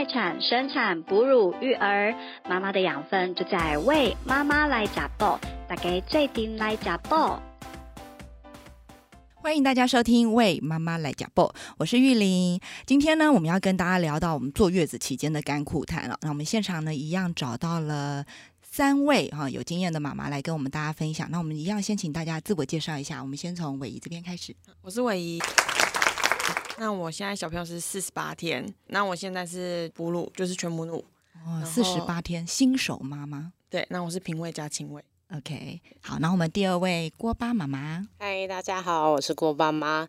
待产、生产、哺乳、育儿，妈妈的养分就在为妈妈来加爆，大家最顶来加爆。欢迎大家收听《为妈妈来讲报》，我是玉玲。今天呢，我们要跟大家聊到我们坐月子期间的甘苦谈了。那我们现场呢，一样找到了三位哈有经验的妈妈来跟我们大家分享。那我们一样先请大家自我介绍一下。我们先从伟仪这边开始。我是伟仪。那我现在小朋友是四十八天，那我现在是哺乳，就是全母乳。哦，四十八天，新手妈妈。对，那我是平喂加亲喂。OK，好，那我们第二位郭巴妈妈。嗨，大家好，我是郭巴妈。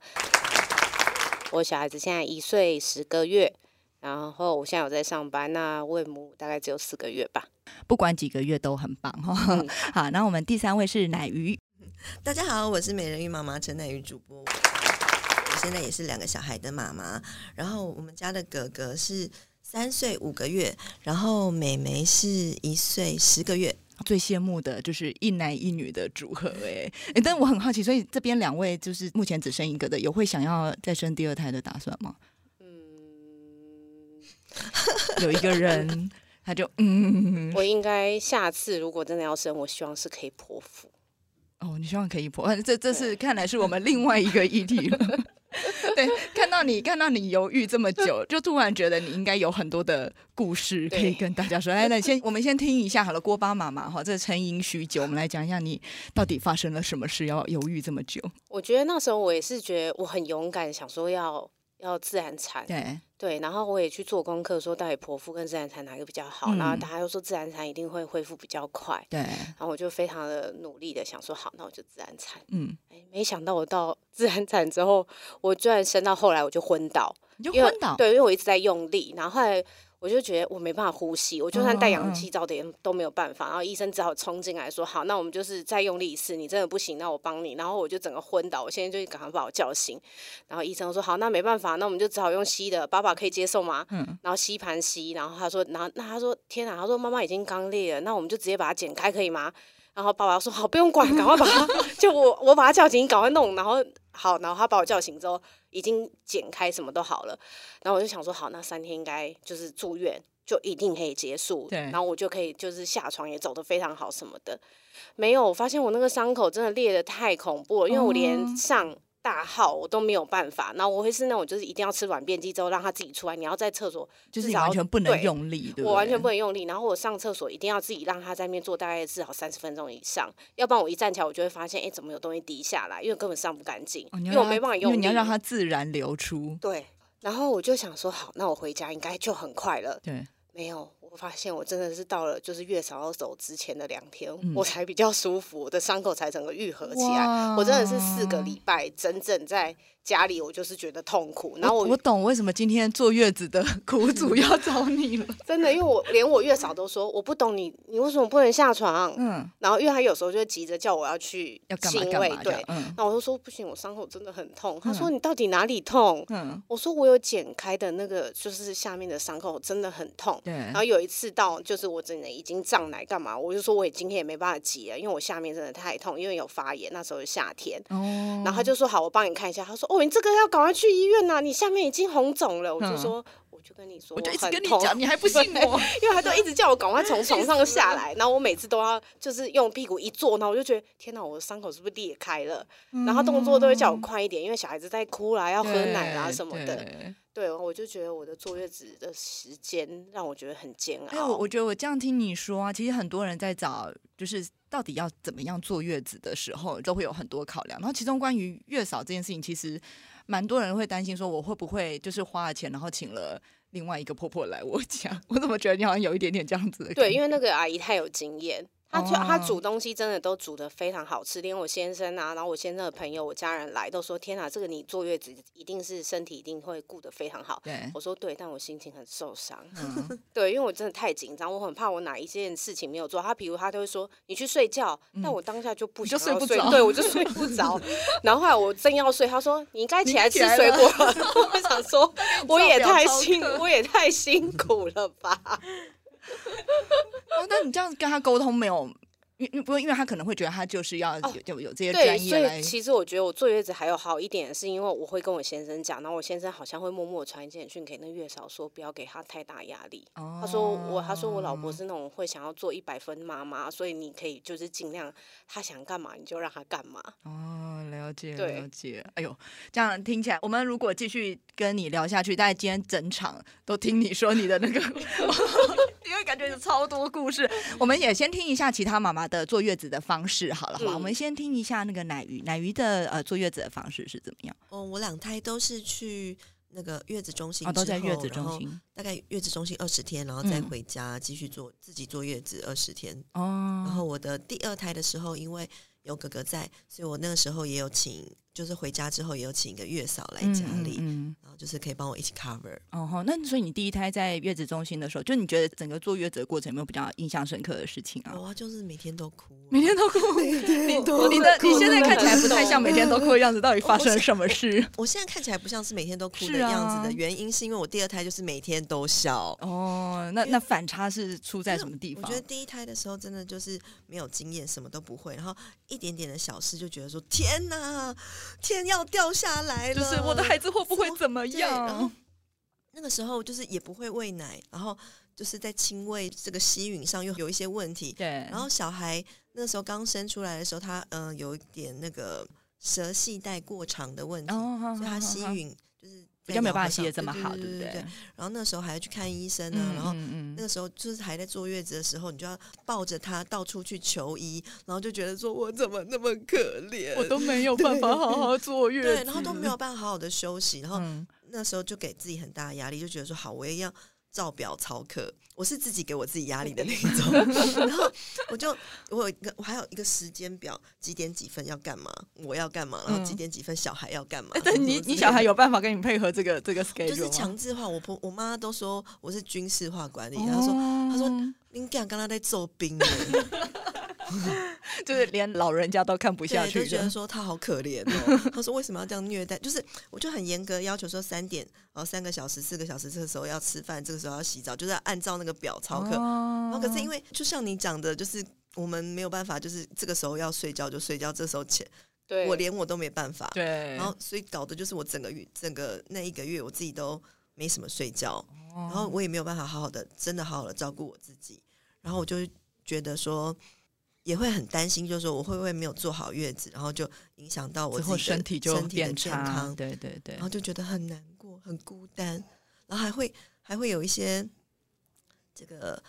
我小孩子现在一岁十个月，然后我现在有在上班，那喂母大概只有四个月吧。不管几个月都很棒哈。好，那我们第三位是奶鱼。大家好，我是美人鱼妈妈陈奶鱼主播。我现在也是两个小孩的妈妈，然后我们家的哥哥是三岁五个月，然后妹妹是一岁十个月。最羡慕的就是一男一女的组合，哎哎，但我很好奇，所以这边两位就是目前只生一个的，有会想要再生第二胎的打算吗？嗯，有一个人 他就嗯，我应该下次如果真的要生，我希望是可以剖腹。哦，你希望可以剖？这这是看来是我们另外一个议题了。对，看到你看到你犹豫这么久，就突然觉得你应该有很多的故事可以跟大家说。来，那先我们先听一下好了，郭巴妈妈哈，这沉吟许久，我们来讲一下你到底发生了什么事，要犹豫这么久。我觉得那时候我也是觉得我很勇敢，想说要。要自然产，对。对，然后我也去做功课，说到底剖腹跟自然产哪个比较好，然后大家又说自然产一定会恢复比较快，对，然后我就非常的努力的想说好，那我就自然产，嗯，哎，没想到我到 自然产之后，我居然生到后来我就昏倒，你就昏倒，对，因为我一直在用力，然后后来。我就觉得我没办法呼吸，我就算带氧气罩的都没有办法。然后医生只好冲进来说：“好，那我们就是再用力一次，你真的不行，那我帮你。”然后我就整个昏倒，我现在就赶快把我叫醒。然后医生说：“好，那没办法，那我们就只好用吸的，爸爸可以接受吗？”嗯。然后吸盘吸，然后他说：“然后那他说天哪，他说妈妈已经刚裂了，那我们就直接把它剪开可以吗？”然后爸爸说：“好，不用管，赶快把它，就我我把它叫醒，赶快弄。”然后好，然后他把我叫醒之后，已经剪开，什么都好了。然后我就想说：“好，那三天应该就是住院。”就一定可以结束，然后我就可以就是下床也走得非常好什么的，没有，我发现我那个伤口真的裂的太恐怖了，因为我连上大号我都没有办法，然后我会是那种就是一定要吃软便剂之后让他自己出来，你要在厕所就是完全不能用力，对我完全不能用力，然后我上厕所一定要自己让他在那边坐大概至少三十分钟以上，要不然我一站起来我就会发现哎怎么有东西滴下来，因为根本上不干净，因为我没办法用力，你要让它自然流出，对，然后我就想说好，那我回家应该就很快了，对。没有，我发现我真的是到了就是月嫂要走之前的两天，我才比较舒服，我的伤口才整个愈合起来。我真的是四个礼拜整整在。家里我就是觉得痛苦，然后我我懂为什么今天坐月子的 苦主要找你了。真的，因为我连我月嫂都说我不懂你，你为什么不能下床？嗯，然后因为他有时候就急着叫我要去亲喂，对，嗯，那我就说不行，我伤口真的很痛。他说你到底哪里痛？嗯，我说我有剪开的那个，就是下面的伤口真的很痛。对，然后有一次到就是我真的已经胀奶干嘛，我就说我今天也没办法挤了，因为我下面真的太痛，因为有发炎，那时候是夏天。哦，然后他就说好，我帮你看一下。他说。哦，你这个要赶快去医院呐！你下面已经红肿了。我就说，我就跟你说，我就一直跟你讲，你还不信我？因为他都一直叫我赶快从 床上下来，然后我每次都要就是用屁股一坐，然后我就觉得天哪，我的伤口是不是裂开了？然后动作都会叫我快一点，因为小孩子在哭啦，要喝奶啦什么的。对，我就觉得我的坐月子的时间让我觉得很煎熬。我我觉得我这样听你说啊，其实很多人在找就是。到底要怎么样坐月子的时候，都会有很多考量。然后其中关于月嫂这件事情，其实蛮多人会担心说，我会不会就是花了钱，然后请了另外一个婆婆来我家？我怎么觉得你好像有一点点这样子？对，因为那个阿姨太有经验。他就他煮东西真的都煮的非常好吃，连我先生啊，然后我先生的朋友、我家人来都说：“天哪，这个你坐月子一定是身体一定会顾得非常好。”对，我说对，但我心情很受伤。对，因为我真的太紧张，我很怕我哪一件事情没有做。他比如他就会说：“你去睡觉。”但我当下就不想睡不着，对我就睡不着。然后后来我正要睡，他说：“你应该起来吃水果。”我想说，我也太辛，我也太辛苦了吧。那你这样跟他沟通没有？因因不过因为他可能会觉得他就是要哦有有有这些对，专业来所以，其实我觉得我坐月子还有好一点，是因为我会跟我先生讲，然后我先生好像会默默传简讯给那月嫂说，不要给他太大压力。他说我，他说我老哦婆是那种会想要做一百分妈妈，所以你可以就是尽量他想干嘛你就让他干嘛。哦，了解了解。哎呦，这样听起来，我们如果继续跟你聊下去，大概今天整场都听你说你的那个，因为感觉有超多故事。我们也先听一下其他妈妈的坐月子的方式好了，好吧？嗯我们先听一下那个奶鱼，奶鱼的呃坐月子的方式是怎么样？哦，我两胎都是去那个月子中心哦，都在月子中心大概月子中心二十天，然后再嗯回家继续做自己坐月子二十天。哦。然后我的第二胎的时候，因为有哥哥在，所以我那个时候也有请，就是回家之后也有请一个月嫂来家里，嗯嗯然后就是可以帮我一起 cover。哦吼，那所以你第一胎在月子中心的时候，就你觉得整个坐月子的过程有没有比较印象深刻的事情啊？有啊，就是每天都哭，每天都哭，每天都你的你现在看起来不太像每天都哭的样子，到底发生了什么事？我现在看起来不像是每天都哭的样子的原因，是因为我第二胎就是每天都笑。哦，那那反差是出在什么地方？我觉得第一胎的时候真的就是没有经验，什么都不会，然后一点点的小事就觉得说天哪，天要掉下来了，就是我的孩子会不会怎么样？然后样？那个时候就是也不会喂奶，然后就是在亲喂这个吸吮上又有一些问题，对，然后小孩那时候刚生出来的时候，他嗯、呃有一点那个舌系带过长的问题，哦，所以他吸吮就是比较没有办法在咬合吸的这么好，上对对不对？然后那时候还要去看医生啊，嗯然后嗯那个时候就是还在坐月子的时候，你就要抱着他到处去求医，然后就觉得说我怎么那么可怜，我都没有办法好好坐月子，对，然后都没有办法好好的休息，然后嗯。那时候就给自己很大的压力，就觉得说好，我也要照表操课。我是自己给我自己压力的那一种，然后我就我有一个我还有一个时间表，几点几分要干嘛，我要干嘛，然后几嗯点几分小孩要干嘛。哎，对你你小孩有。办法跟你配合这个这个 schedule 就是强制化，我婆我妈都说我是军事化管理。她说她说哦您敢刚刚在揍兵呢，就是连老人家都看不下对，去就觉得。说他好可怜哦。他说为什么要这样虐待？就是我就很严格要求说三点然后三个小时四个小时，这个时候要吃饭，这个时候要洗澡，就是要按照那个表操课。然后可是因为为就像你讲的，就是我们没有办法，就是这个时候要睡觉就睡觉，这时候前对，我连我都没办法。对，然后所以搞的就是我整个月整个那一个月我自己都没什么睡觉，然然后我也没有办法好好的真的好好的照顾我自己，然后我就觉得说。也会很担心，就是说我会不会没有做好月子，然后就影响到我自己的身体就身体的变差，健康，对对对然后就觉得很难过、很孤单，然后还会还会有一些这个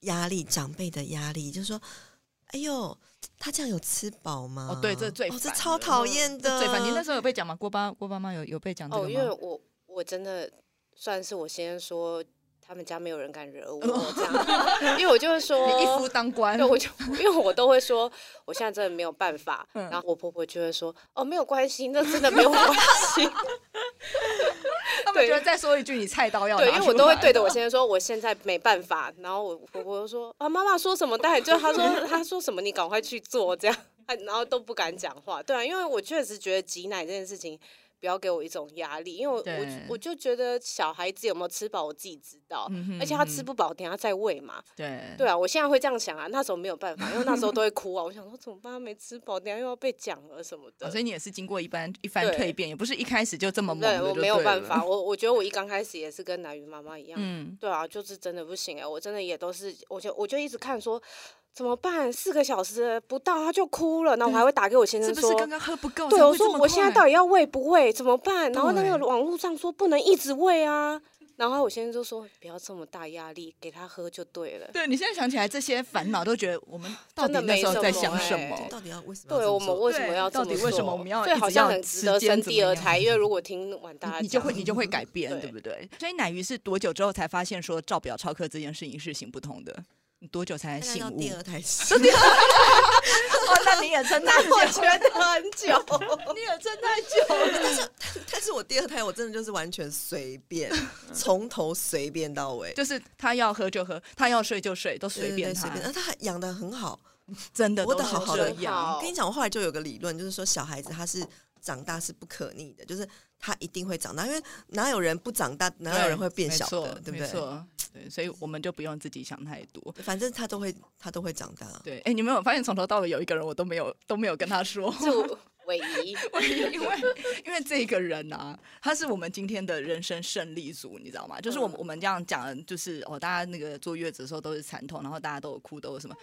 压力，长辈的压力，就是说，哎呦，他这样有吃饱吗？哦对这最哦，这超讨厌的。最烦。你那时候有被讲吗？郭爸郭爸妈有有被讲这个哦，吗？因为我我真的算是我先说，他们家没有人敢惹我这样，因为我就会说你一夫当关，对，我就因为我都会说，我现在真的没有办法。嗯然后我婆婆就会说，哦，没有关系，那真的没有关系。对 他们觉得再说一句，你菜刀要对，因为我都会对着我先生说，我现在没办法。然后我婆婆就说，啊，妈妈说什么，当然就她说她说什么，你赶快去做这样。然后都不敢讲话，对啊，因为我确实觉得挤奶这件事情。不要给我一种压力，因为我我我就觉得小孩子有没有吃饱，我自己知道，嗯哼而且他吃不饱，等下再喂嘛。对对啊，我现在会这样想啊，那时候没有办法，因为那时候都会哭啊。我想说怎么办？他没吃饱，等下又要被讲了什么的。哦所以你也是经过一番一番蜕变，也不是一开始就这么猛对，我没有办法，。我我觉得我一刚开始也是跟南云妈妈一样，嗯，对啊，就是真的不行哎、我真的也都是，我就我就一直看说怎么办，四个小时不到他就哭了，然后我还会打给我先生说。是不是刚刚喝不够？对，我说我现在到底要喂不喂，怎么办？然后那个网络上说不能一直喂啊，然后我先生就说不要这么大压力，给他喝就对了。对你现在想起来这些烦恼，都觉得我们 到底那时候在想什么？到底要为什么对我们为什么要这么到底为什么做我们要对，好像很值得生第二胎，因为如果听完大家你你就会你就会 改变，对对不对？所以奶鱼是多久之后才发现说照表超课这件事情是行不通的？你多久才能醒悟？第二胎是，哦，那你也撑太久，我觉得很久。你也撑太久了。但是但是我第二胎我真的就是完全随便，从头随便到尾，就是他要喝就喝，他要睡就睡，都随便他对随便。，那他还养的很好。真的都是活得好好的养。我跟你讲，我后来就有个理论，就是说小孩子他是长大是不可逆的，就是他一定会长大，因为哪有人不长大，哪有人会变小的，对不对？对，所以我们就不用自己想太多。反正他都会，他都会长大。对，哎，你们有发现从头到尾有一个人我都没有都没有跟他说，就唯一，因为因为这个人啊，他是我们今天的人生胜利组，你知道吗？就是我们、嗯我们这样讲，就是哦，大家那个坐月子的时候都是惨痛，然后大家都有哭，都有什么。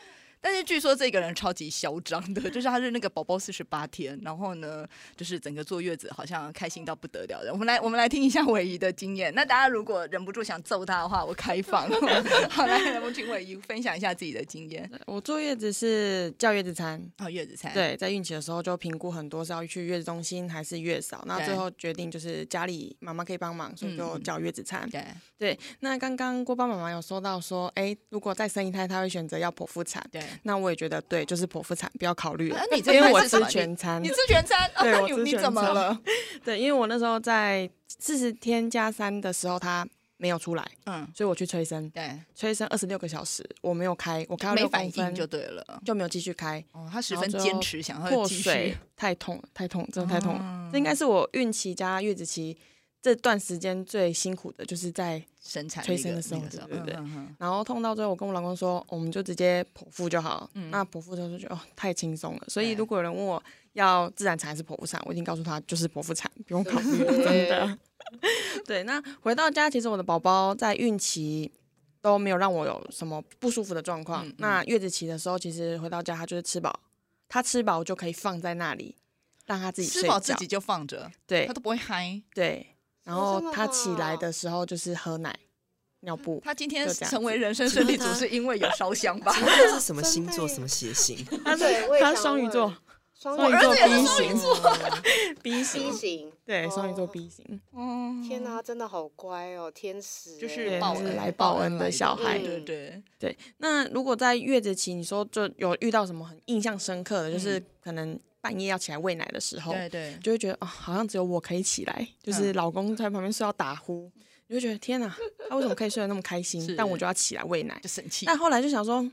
但是据说这个人超级嚣张的，就是他是那个宝宝四十八天，然后呢，就是整个坐月子好像开心到不得了的。我们来我们来听一下伟仪的经验。那大家如果忍不住想揍他的话，我开放。好，来，我们请伟仪分享一下自己的经验。我坐月子是叫月子餐，哦，月子餐，对，在孕期的时候就评估很多是要去月子中心还是月嫂，那最后决定就是家里妈妈可以帮忙，所以就叫月子餐。对，对，那刚刚郭爸妈妈有说到说，哎，如果再生一胎，他会选择要剖腹产。对。那我也觉得对，就是剖腹产，不要考虑了，你因为我吃全餐你。吃全餐？哦，对那你你我吃全餐怎么了？对，因为我那时候在四十天加三的时候，他没有出来，嗯，所以我去催生，对，催生二十六个小时，我没有开，我开到六公分就对了。就没有继续开，哦，他十分坚持想要继破水续。太痛了，太痛，真的太痛了。哦这应该是我孕期加月子期这段时间最辛苦的，就是在生产那个催生的时候对对对然后痛到最后，我跟我老公说，我们就直接剖腹就好。嗯那剖腹就是就觉得哦太轻松了，所以如果有人问我要自然产还是剖腹产，我一定告诉他就是剖腹产，不用考虑，对真的。对，那回到家，其实我的宝宝在孕期都没有让我有什么不舒服的状况。嗯嗯那月子期的时候，其实回到家他就是吃饱，他吃饱就可以放在那里，让他自己吃。饱自己就放着，对他都不会嗨。对，然后他起来的时候就是喝奶、尿布。他今天成为人生胜利组是因为有烧香吧？他是什么 星座？什么血型？他对我也想他双鱼座双双鱼座也是 B 双鱼型型，型，对，双鱼座哦 B 型。嗯天哪，他真的好乖哦，天使欸，就是来报恩的小孩对对对，对，那如果在月子期，你说就有遇到什么很印象深刻的，就是嗯可能半夜要起来喂奶的时候，对对，就会觉得啊、好像只有我可以起来，就是嗯老公在旁边睡到打呼，你就觉得天哪，他为什么可以睡得那么开心？但我就要起来喂奶。就生气但后来就想说，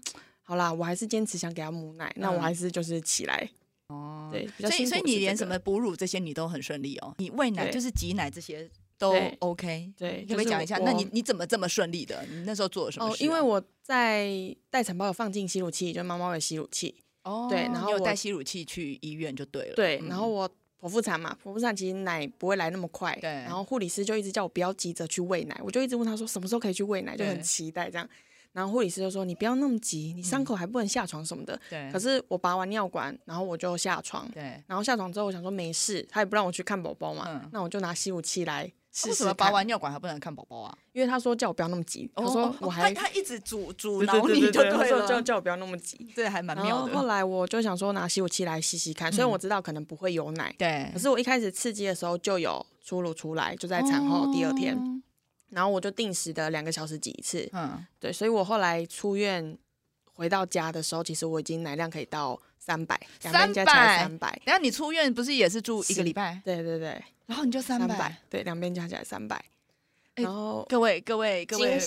好啦，我还是坚持想给他母奶，那我嗯还是就是起来。哦对所以所以你连什么哺乳这些你都很顺利哦，你喂奶就是挤奶这些都 OK。对，可不可以讲一下？那你你怎么这么顺利的？你那时候做了什么哦，事啊？因为我在待产包有放进吸乳器，就猫猫的吸乳器。哦，对然后我带吸乳器去医院就对了。对，嗯然后我剖腹产嘛，剖腹产其实奶不会来那么快，对然后护理师就一直叫我不要急着去喂奶，我就一直问他说什么时候可以去喂奶，就很期待这样。然后护理师就说你不要那么急，你伤嗯口还不能下床什么的。对，可是我拔完尿管，然后我就下床，对，然后下床之后我想说没事，他也不让我去看宝宝嘛，嗯那我就拿吸乳器来试试为什么拔，完尿管还不能看宝宝啊？因为他说叫我不要那么急，他说哦我还他他一直阻阻对挠你就对对对，他说了，叫叫我不要那么急。这还蛮妙的。后后来我就想说拿吸乳器来吸吸看，虽然我知道可能不会有奶，对可，是我一开始刺激的时候就有出乳出来，就在产后第二天，哦然后我就定时的两个小时挤一次，嗯，对，所以我后来出院回到家的时候，其实我已经奶量可以到三百，两边加起来三百，然后你出院不是也是住一个是礼拜，对对对，然后你就三百百，。对，两边加起来三百，哎然后各位各位各位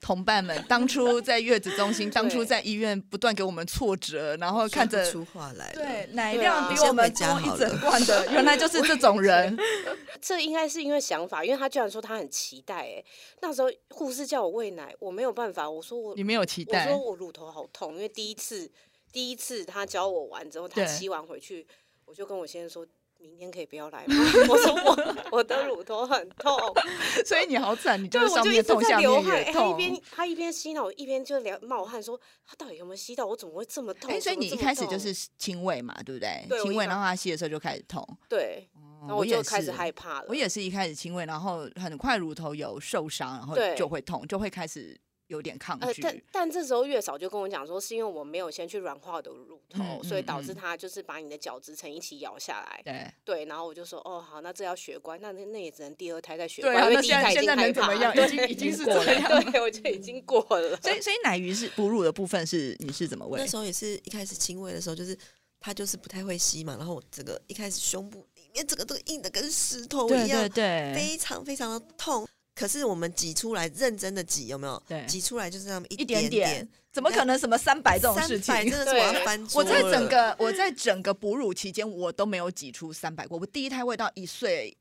同伴们，当初在月子中心，当初在医院不断给我们挫折，然后看着出话来了。对奶量比我们多一整罐的，原来就是这种人。这应该是因为想法，因为他居然说他很期待，哎，那时候护士叫我喂奶，我没有办法，我说我你没有期待我说，我乳头好痛，因为第一次第一次他教我完之后，他对吸完回去，我就跟我先生说。明天可以不要来吗？我说我我的乳头很痛，所以你好惨，你就，是上我就一直面痛，下。面也哎他一痛。边他一边吸奶，我一边就流冒汗，说他到底有没有吸到？我怎么会这么痛？哎，所以你一开始就是轻喂嘛，对不对？对我一开亲喂，然后他吸的时候就开始痛。对，然后我就开始是害怕了。我也是一开始轻喂，然后很快乳头有受伤，然后就会痛，就会开始有点抗呃，拒。但但这时候月嫂就跟我讲说，是因为我没有先去软化我的乳头，嗯所以导致嗯它就是把你的角质层一起咬下来。对对，然后我就说，哦，好，那这要血关，那那那也只能第二胎再血对关，啊，那现在因为第一胎已现在能经害怕怎么样？已经已经是过了这样我就已经过了。所以所以奶鱼是哺乳的部分是你是怎么喂那？时候也是一开始亲喂的时候，就是他就是不太会吸嘛，然后我这个一开始胸部里面这个都硬的跟石头一样，对对非常非常的痛。可是我们挤出来，认真的挤，有没有？对，挤出来就是那么一一点点点，怎么可能什么三百这种事情？300真的是我要翻桌我在整个我在整个哺乳期间，我都没有挤出三百过。我第一胎喂到一岁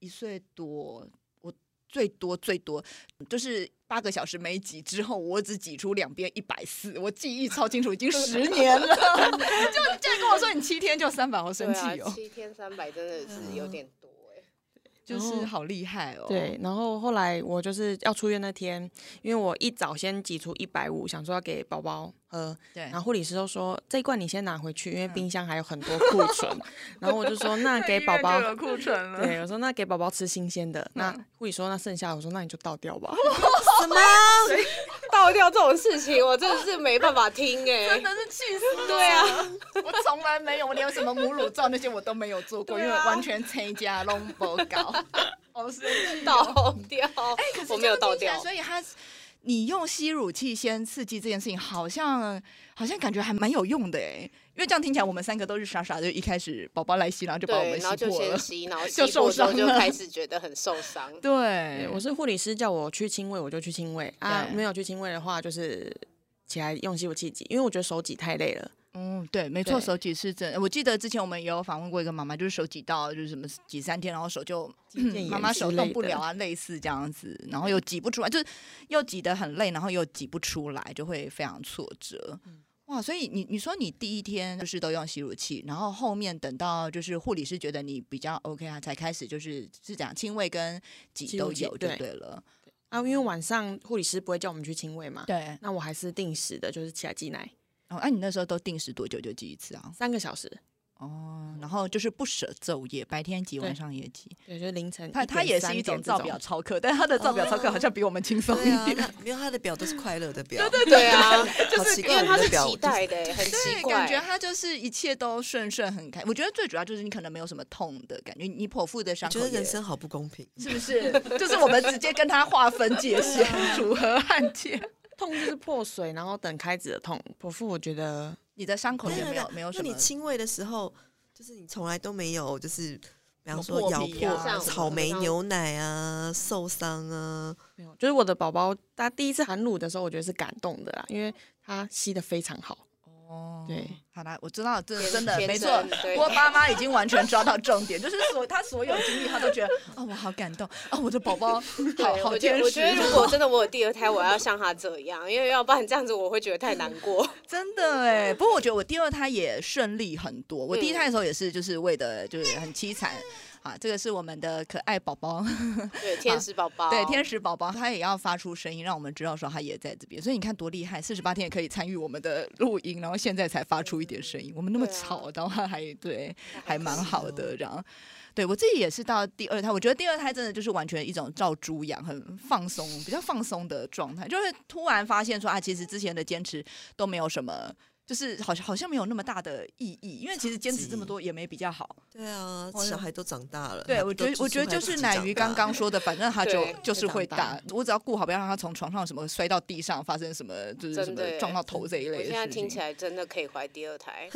一岁多，我最多最多就是八个小时没挤之后，我只挤出两边一百四，我记忆超清楚，已经十年了。就你竟然跟我说你七天就三百，好生对气哦啊，，七天三百真的是有点。就是好厉害哦。对，然后后来我就是要出院那天，因为我一早先挤出一百五，想说要给宝宝喝，对然后护理师都说这一罐你先拿回去，因为冰箱还有很多库存。然后我就说那给宝宝，有库存了。对，我说那给宝宝吃新鲜的。那护理说那剩下的，我说那你就倒掉吧。什么？倒掉这种事情，我真的是没办法听哎、真的是气死！对啊，我从来没有，我连什么母乳皂那些我都没有做过，因为完全参加拢不搞。倒掉，可是我没有倒掉。所以他你用吸乳器先刺激这件事情，好像好像感觉还蛮有用的哎，因为这样听起来我们三个都是傻傻的，一开始宝宝来吸，然后就把我对，们然后就吸破了。先吸，然后 吸就受破之后伤就开始觉得很受伤。对对，我是护理师叫我去亲喂，我就去亲喂啊。没有去亲喂的话，就是起来用吸乳器挤，因为我觉得手挤太累了。嗯，对，没错，手挤是真。我记得之前我们也有访问过一个妈妈，就是手挤到就是什么挤三天，然后手就 妈妈手动不了啊，类似这样子，然后又挤不出来，就是又挤得很累，然后又挤不出来，就会非常挫折。嗯哇，所以你你说你第一天就是都用吸乳器，然后后面等到就是护理师觉得你比较 OK 啊，才开始就是是讲亲喂跟挤都有就对对了。啊，因为晚上护理师不会叫我们去亲喂嘛，对，那我还是定时的，就是起来挤奶哦，那、你那时候都定时多久就挤一次啊？三个小时，哦，然后就是不舍昼夜，白天挤，晚上也挤。对，就是凌晨。他他也是一种造表操课，但他的造表操课好像比我们轻松对啊，一点。他没有他的表都是快乐的表，对啊，好奇怪，因为他是我的表期待的、很奇对，怪。感觉他就是一切都顺顺很开。我觉得最主要就是你可能没有什么痛的感觉，你剖腹的伤口觉得人生好不公平。是不是？就是我们直接跟他划分界限，楚河汉界。痛就是破水，然后等开指的痛。剖腹我觉得你的伤口也没有没有什么你亲喂的时候，就是你从来都没有，就是比方说咬破草莓牛奶啊、受伤啊，没有，就是我的宝宝，他第一次含乳的时候，我觉得是感动的啦，因为他吸的非常好。哦对，好啦，我知道，这天真的没错真。对郭爸妈已经完全抓到重点，就是所他所有经历，他都觉得哦，我好感动哦，我的宝宝 好，好我觉得，天使我觉得如果真的我有第二胎，我要像他这样，因为要不然这样子我会觉得太难过。真的哎，不过我觉得我第二胎也顺利很多。我第一嗯胎的时候也是，就是为的就是很凄惨啊。这个是我们的可爱宝宝，对，天使宝宝，对天使宝宝，他也要发出声音，让我们知道说他也在这边。所以你看多厉害，四十八天也可以参与我们的录音，然后现在才发出一点声音。我们那么吵，然后他还对，还蛮好的这样。对我自己也是到第二胎，我觉得第二胎真的就是完全一种照猪养，很放松，比较放松的状态，就是突然发现说啊，其实之前的坚持都没有什么，就是好像好像没有那么大的意义，因为其实坚持这么多也没比较好。对啊，哦小孩都长大了。对，我觉得我觉得就是奶鱼刚刚说的，反正他就就是会会长大大，我只要顾好，不要让他从床上什么摔到地上，发生什么就是什么撞到头这一类的事情现在听起。来真的可以怀第二胎，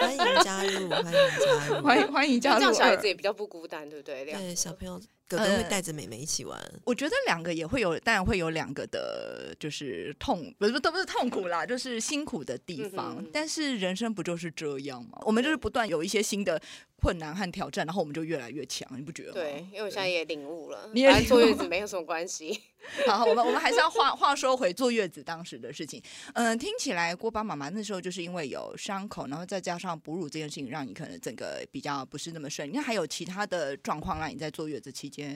欢迎加入，欢迎加入，欢迎欢迎加入这样小孩子也比较不孤单，对不对？对小朋友，哥哥呃会带着妹妹一起玩。我觉得两个也会有，当然会有两个的，就是痛，不是都不是痛苦啦，就是辛苦的地方。嗯但是人生不就是这样吗？我们就是不断有一些新的困难和挑战，然后我们就越来越强，你不觉得吗？对，因为我现在也领悟了，你也坐月子没有什么关系。好，我们我们还是要话话说回坐月子当时的事情。嗯、听起来郭爸妈妈那时候就是因为有伤口，然后再加上哺乳这件事情，让你可能整个比较不是那么顺利。那还有其他的状况让你在坐月子期间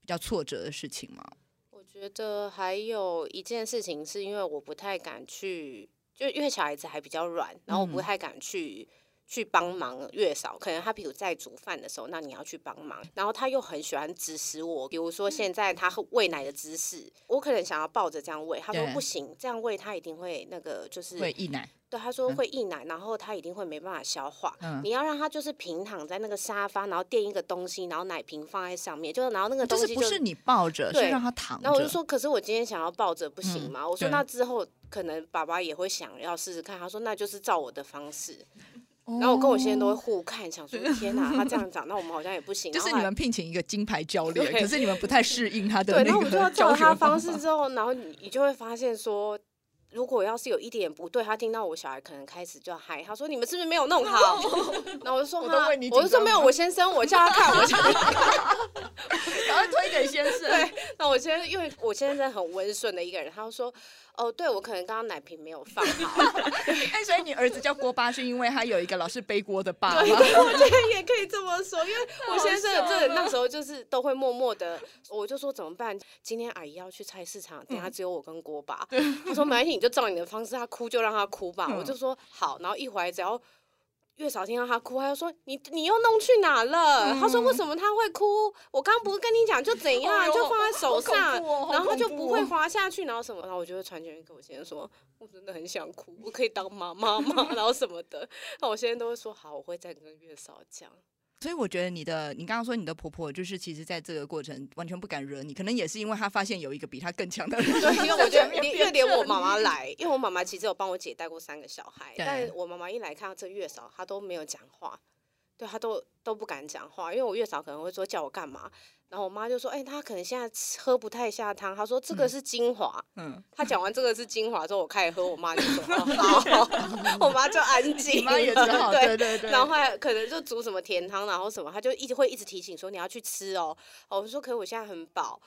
比较挫折的事情吗？我觉得还有一件事情，是因为我不太敢去，就因为小孩子还比较软，然后我不嗯太敢去。去帮忙月嫂，可能他比如在煮饭的时候，那你要去帮忙，然后他又很喜欢指使我，比如说现在他喂奶的姿势，我可能想要抱着这样喂，他说不行，这样喂他一定会那个就是会溢奶，对，他说会溢奶，然后他一定会没办法消化。嗯你要让他就是平躺在那个沙发，然后垫一个东西，然后奶瓶放在上面，就是然后那个东西就是不是你抱着，是对让他躺着。然后我就说，可是我今天想要抱着，不行嗯吗？我说那之后可能爸爸也会想要试试看。他说那就是照我的方式。哦，然后我跟我先生都会互看，想说天哪，他这样讲，那我们好像也不行。就是你们聘请一个金牌教练，对可是你们不太适应他的对，那然后我们就要个教他方式之后，然后你你就会发现说，如果要是有一点不对，他听到我小孩可能开始就嗨，他说你们是不是没有弄好？然后我就说我都哈为你我就说没有，我先生，我叫他看，我叫他 赶快推给先生。对，那我先生因为我先生很温顺的一个人，他就说哦，对我可能刚刚奶瓶没有放好，哎，所以你儿子叫锅巴，是因为他有一个老是背锅的爸爸？对，对我觉得也可以这么说，因为我先生好笑真的那时候就是都会默默的，我就说怎么办？今天阿姨要去菜市场，等下只有我跟锅巴。他说没关系，你就照你的方式，他哭就让他哭吧。我就说好，然后一回来只要。月嫂听到他哭，他就说：“你你又弄去哪了？”他说：“为什么他会哭？我刚刚不是跟你讲就怎样，就放在手上，哦然后就不会滑下去，然后什么？”然后我就会传简讯给我先生说：“我真的很想哭，我可以当妈妈吗？” 然后什么的，那我现在都会说：“好，我会再跟月嫂讲。”所以我觉得你的，你刚刚说你的婆婆，就是其实在这个过程完全不敢惹你，可能也是因为她发现有一个比她更强的人。对，因为我觉得在前面连因为连我妈妈来，因为我妈妈其实有帮我姐带过三个小孩，对但我妈妈一来看到这月嫂，她都没有讲话，对他都都不敢讲话，因为我月嫂可能会说叫我干嘛，然后我妈就说，哎、他可能现在喝不太下汤，她说这个是精华，嗯，她讲完这个是精华之后，我开始喝，我妈就说，哦、好，我妈就安静，你妈也知道，对对对对。然后后来可能就煮什么甜汤，然后什么，他就一直会一直提醒说你要去吃哦。哦我说可是我现在很饱。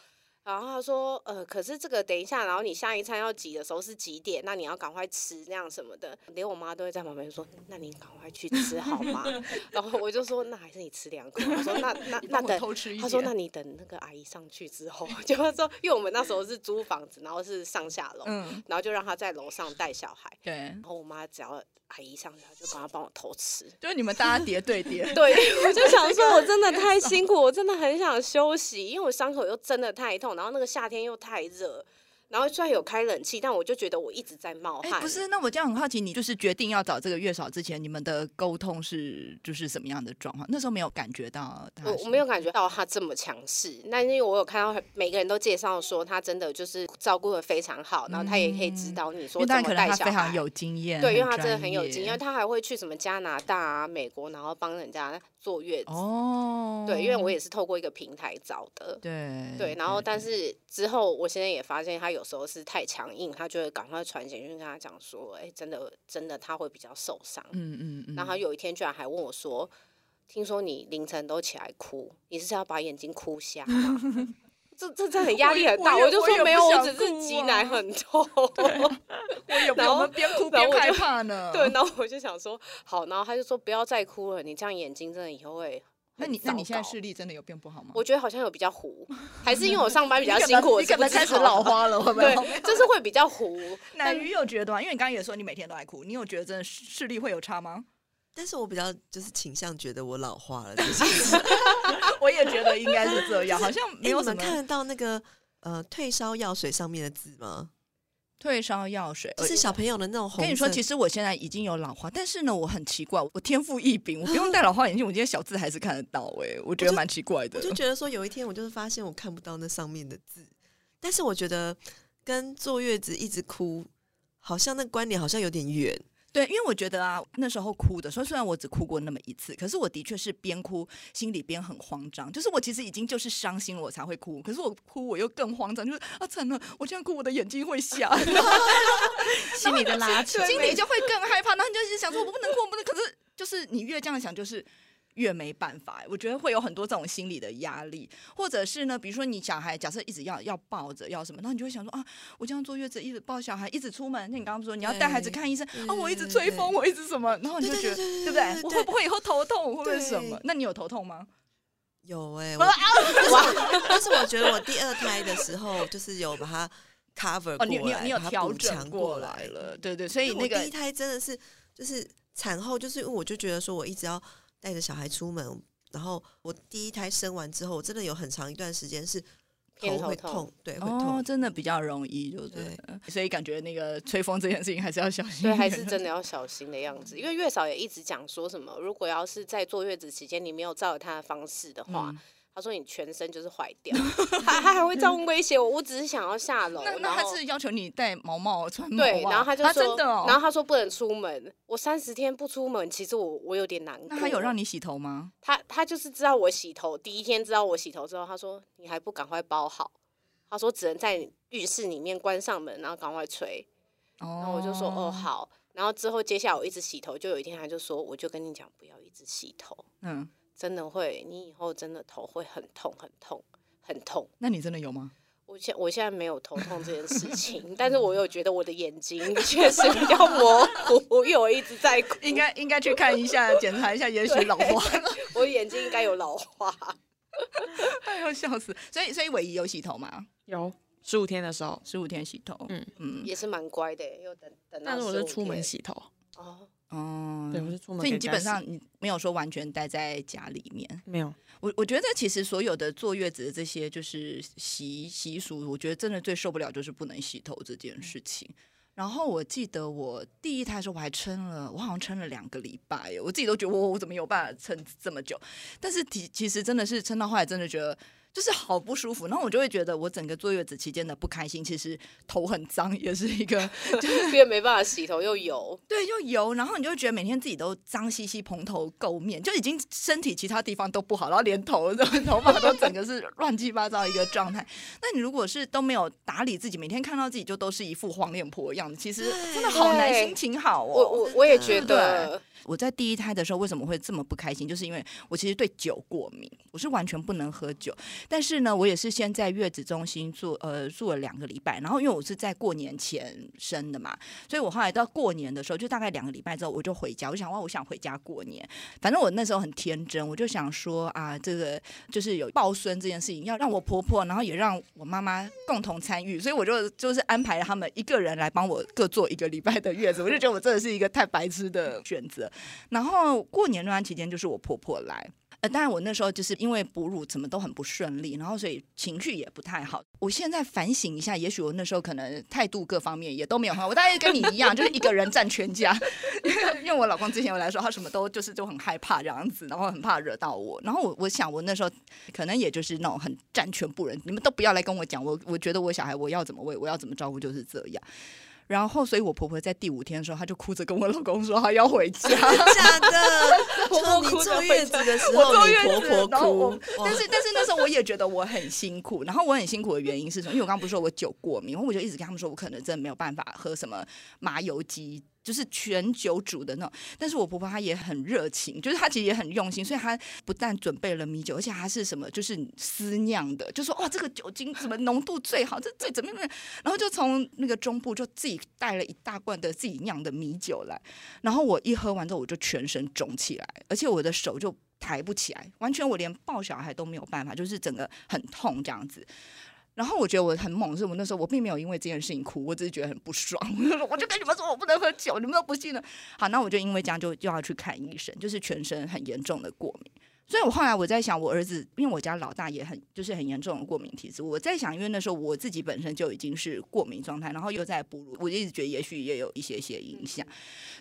然后他说，呃，可是这个等一下，然后你下一餐要挤的时候是几点？那你要赶快吃，那样什么的。连我妈都会在旁边说，那你赶快去吃好吗？然后我就说，那还是你吃两口。我说那那那等他说：“那你等那个阿姨上去之后，就他说，因为我们那时候是租房子，然后是上下楼，嗯，然后就让他在楼上带小孩。对，然后我妈只要阿姨上去，她就赶快帮我偷吃。就是你们大家叠对叠。对，我就想说，我真的太辛苦，我真的很想休息，因为我伤口又真的太痛，然后那个夏天又太热，然后虽然有开冷气，但我就觉得我一直在冒哎、汗。不是，那我这样很好奇，你就是决定要找这个月嫂之前，你们的沟通是就是什么样的状况？那时候没有感觉到他我我没有感觉到他这么强势，那因为我有看到每个人都介绍说他真的就是照顾的非常好，然后他也可以指导你因说怎么带小孩。他非常有经验，对，因为他真的很有经验，他还会去什么加拿大啊、美国，然后帮人家坐月子。哦。对，因为我也是透过一个平台找的。对对，然后但是之后我现在也发现他有时候是太强硬，他就会赶快传简讯跟他讲说，哎、真的真的他会比较受伤。嗯嗯嗯，然后他有一天居然还问我说，听说你凌晨都起来哭，你是要把眼睛哭瞎吗？这这真的很压力很大，我就说没有，我想只是挤奶很 痛。我也 不然后我们边哭边害怕呢。对，，然后我就想说好，然后他就说不要再哭了，你这样眼睛真的以后会很那你那你现在视力真的有变不好吗？我觉得好像有比较糊，还是因为我上班比较 辛苦，可能开始老花了，会不会？对，就是会比较糊。奶鱼有觉得吗？因为你刚刚也说你每天都爱哭，你有觉得真的视力会有差吗？但是我比较就是倾向觉得我老化了这件事。我也觉得应该是这样，好像没哎，有什么你们看得到那个呃退烧药水上面的字吗？退烧药水。就是小朋友的那种红。跟你说，其实我现在已经有老花，但是呢，我很奇怪，我天赋异禀，我不用戴老花眼镜，我今天小字还是看得到、哎，我觉得蛮奇怪的我。就觉得说，有一天我就是发现我看不到那上面的字，但是我觉得跟坐月子一直哭，好像那关联好像有点远。对，因为我觉得啊，那时候哭的时候，虽然我只哭过那么一次，可是我的确是边哭心里边很慌张，就是我其实已经就是伤心了，我才会哭，可是我哭我又更慌张，就是啊惨了，我这样哭我的眼睛会瞎，心里的拉扯。心里就会更害怕，然后你就一直想说我不能哭，我不能，可是就是你越这样想，就是。越没办法，我觉得会有很多这种心理的压力，或者是呢，比如说你小孩假设一直要要抱着要什么，然后你就会想说啊，我这样坐月子一直抱小孩，一直出门，那你刚刚说你要带孩子看医生啊，我一直吹风，我一直什么，然后你就觉得对不对？我会不会以后头痛？会不会什么？那你有头痛吗？有哎、我但是但是我觉得我第二胎的时候，就是有把它 cover 过哦，来，你有你有你有调整过来来了，对对，所以那个我第一胎真的是就是产后，就是我就觉得说我一直要带着小孩出门，然后我第一胎生完之后，我真的有很长一段时间是偏头会痛，对，会哦，痛。真的比较容易，就对了。所以感觉那个吹风这件事情还是要小心一对，点，还是真的要小心的样子。因为月嫂也一直讲说什么，如果要是在坐月子期间你没有照着她的方式的话，嗯他说你全身就是坏掉，他他还会这样威胁我。我只是想要下楼，那那他是要求你戴毛帽穿毛对，然后他就啊说，真的哦，然后他说不能出门。我三十天不出门，其实我我有点难过。那他有让你洗头吗？他他就是知道我洗头，第一天知道我洗头之后，他说你还不赶快包好，他说只能在浴室里面关上门，然后赶快吹。然然后我就说哦，好，然后之后接下来我一直洗头，就有一天他就说，我就跟你讲不要一直洗头，嗯，真的会，你以后真的头会很痛很痛很痛。那你真的有吗？我现我现在没有头痛这件事情，但是我有觉得我的眼睛 确实比较模糊，因为我一直在哭，应该应该去看一下，检查一下，也许老花了。我眼睛应该有老花。哎呦，笑死！所以所以伟仪有洗头吗？有十五天的时候，十五天洗头，嗯嗯也是蛮乖的，又等等到。但是我是出门洗头，哦，哦，对，我是出门所以你基本上你没有说完全待在家里面。没有，我我觉得其实所有的坐月子的这些就是习习俗，我觉得真的最受不了就是不能洗头这件事情。然后我记得我第一胎的时候我还撑了，我好像撑了两个礼拜耶，我自己都觉得我我怎么有办法撑这么久？但是其其实真的是撑到后来，真的觉得。就是好不舒服，然后我就会觉得我整个坐月子期间的不开心，其实头很脏，也是一个 因为没办法洗头又油，对，又油，然后你就会觉得每天自己都脏兮兮、蓬头垢面，就已经身体其他地方都不好，然后连头 头发都整个是乱七八糟一个状态。那你如果是都没有打理自己，每天看到自己就都是一副黄脸婆的样子，其实真的好难心情好哦。我我我也觉得，我在第一胎的时候为什么会这么不开心，就是因为我其实对酒过敏，我是完全不能喝酒。但是呢，我也是先在月子中心住呃住了两个礼拜，然后因为我是在过年前生的嘛，所以我后来到过年的时候，就大概两个礼拜之后我就回家，我想哇，我想回家过年。反正我那时候很天真，我就想说啊，这个就是有抱孙这件事情，要让我婆婆，然后也让我妈妈共同参与，所以我就就是安排了他们一个人来帮我各做一个礼拜的月子，我就觉得我真的是一个太白痴的选择。然后过年那段期间，就是我婆婆来。呃，当然我那时候就是因为哺乳怎么都很不顺利，然后所以情绪也不太好。我现在反省一下，也许我那时候可能态度各方面也都没有很好。我大概跟你一样，就是一个人占全家。因为我老公之前有来说，他什么都就是就很害怕这样子，然后很怕惹到我。然后我我想我那时候可能也就是那种很占全部人，你们都不要来跟我讲，我我觉得我小孩我要怎么喂，我要怎么照顾就是这样。然后，所以我婆婆在第五天的时候，她就哭着跟我老公说，她要回家。假的，婆婆你坐月子的时我候，你婆婆哭，但是但是那时候我也觉得我很辛苦，然后我很辛苦的原因是什么？因为我刚刚不是说我酒过敏，然后我就一直跟他们说我可能真的没有办法喝什么麻油鸡。就是全酒煮的那种，但是我婆婆她也很热情，就是她其实也很用心，所以她不但准备了米酒，而且还是什么就是私酿的，就说哇这个酒精什么浓度最好，这最怎么怎么样，然后就从那个中部就自己带了一大罐的自己酿的米酒来，然后我一喝完之后我就全身肿起来，而且我的手就抬不起来，完全我连抱小孩都没有办法，就是整个很痛这样子。然后我觉得我很猛，是我那时候我并没有因为这件事情哭，我只是觉得很不爽。我就，跟你们说我不能喝酒，你们都不信呢。好，那我就因为这样就就要去看医生，就是全身很严重的过敏。所以我后来我在想，我儿子因为我家老大也很就是很严重的过敏体质，我在想，因为那时候我自己本身就已经是过敏状态，然后又在哺乳，我就一直觉得也许也有一些些影响。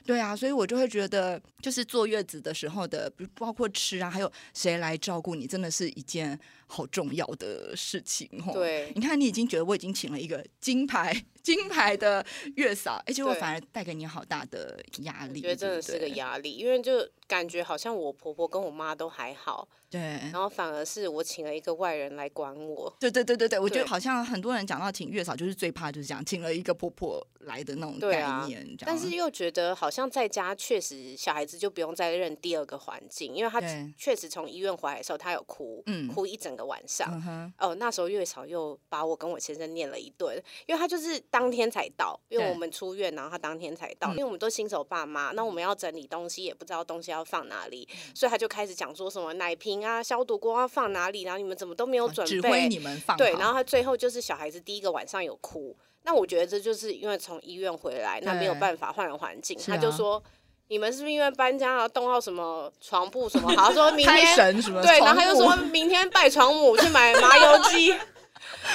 对啊，所以我就会觉得，就是坐月子的时候的，包括吃啊，还有谁来照顾你，真的是一件好重要的事情哦。对你看，你已经觉得我已经请了一个金牌金牌的月嫂，而且我对反而带给你好大的压力，我觉得真的是个压力，因为就感觉好像我婆婆跟我妈都还好，对。然后反而是我请了一个外人来管我。对对对对对，我觉得好像很多人讲到请月嫂，就是最怕就是这样，请了一个婆婆来的那种概念。但是又觉得好像在家确实小孩子就不用再认第二个环境，因为他确实从医院回来的时候他有哭，嗯哭一整个晚上。哦，那时候月嫂又把我跟我先生念了一顿，因为他就是当天才到，因为我们出院，然后他当天才到，嗯因为我们都新手爸妈，那我们要整理东西，也不知道东西要放哪里，嗯所以他就开始讲说什么奶瓶啊、消毒锅要放哪里，然后你们怎么都没有准哦指挥备，你们放对，然后他最后就是小孩子第一个晚上有哭，那我觉得这就是因为从医院回来，那没有对办法换了环境，他就说。你们是不是因为搬家啊，动到什么床铺什么？好，像说明天神什么？对，然后他就床说明天拜床母去买麻油鸡。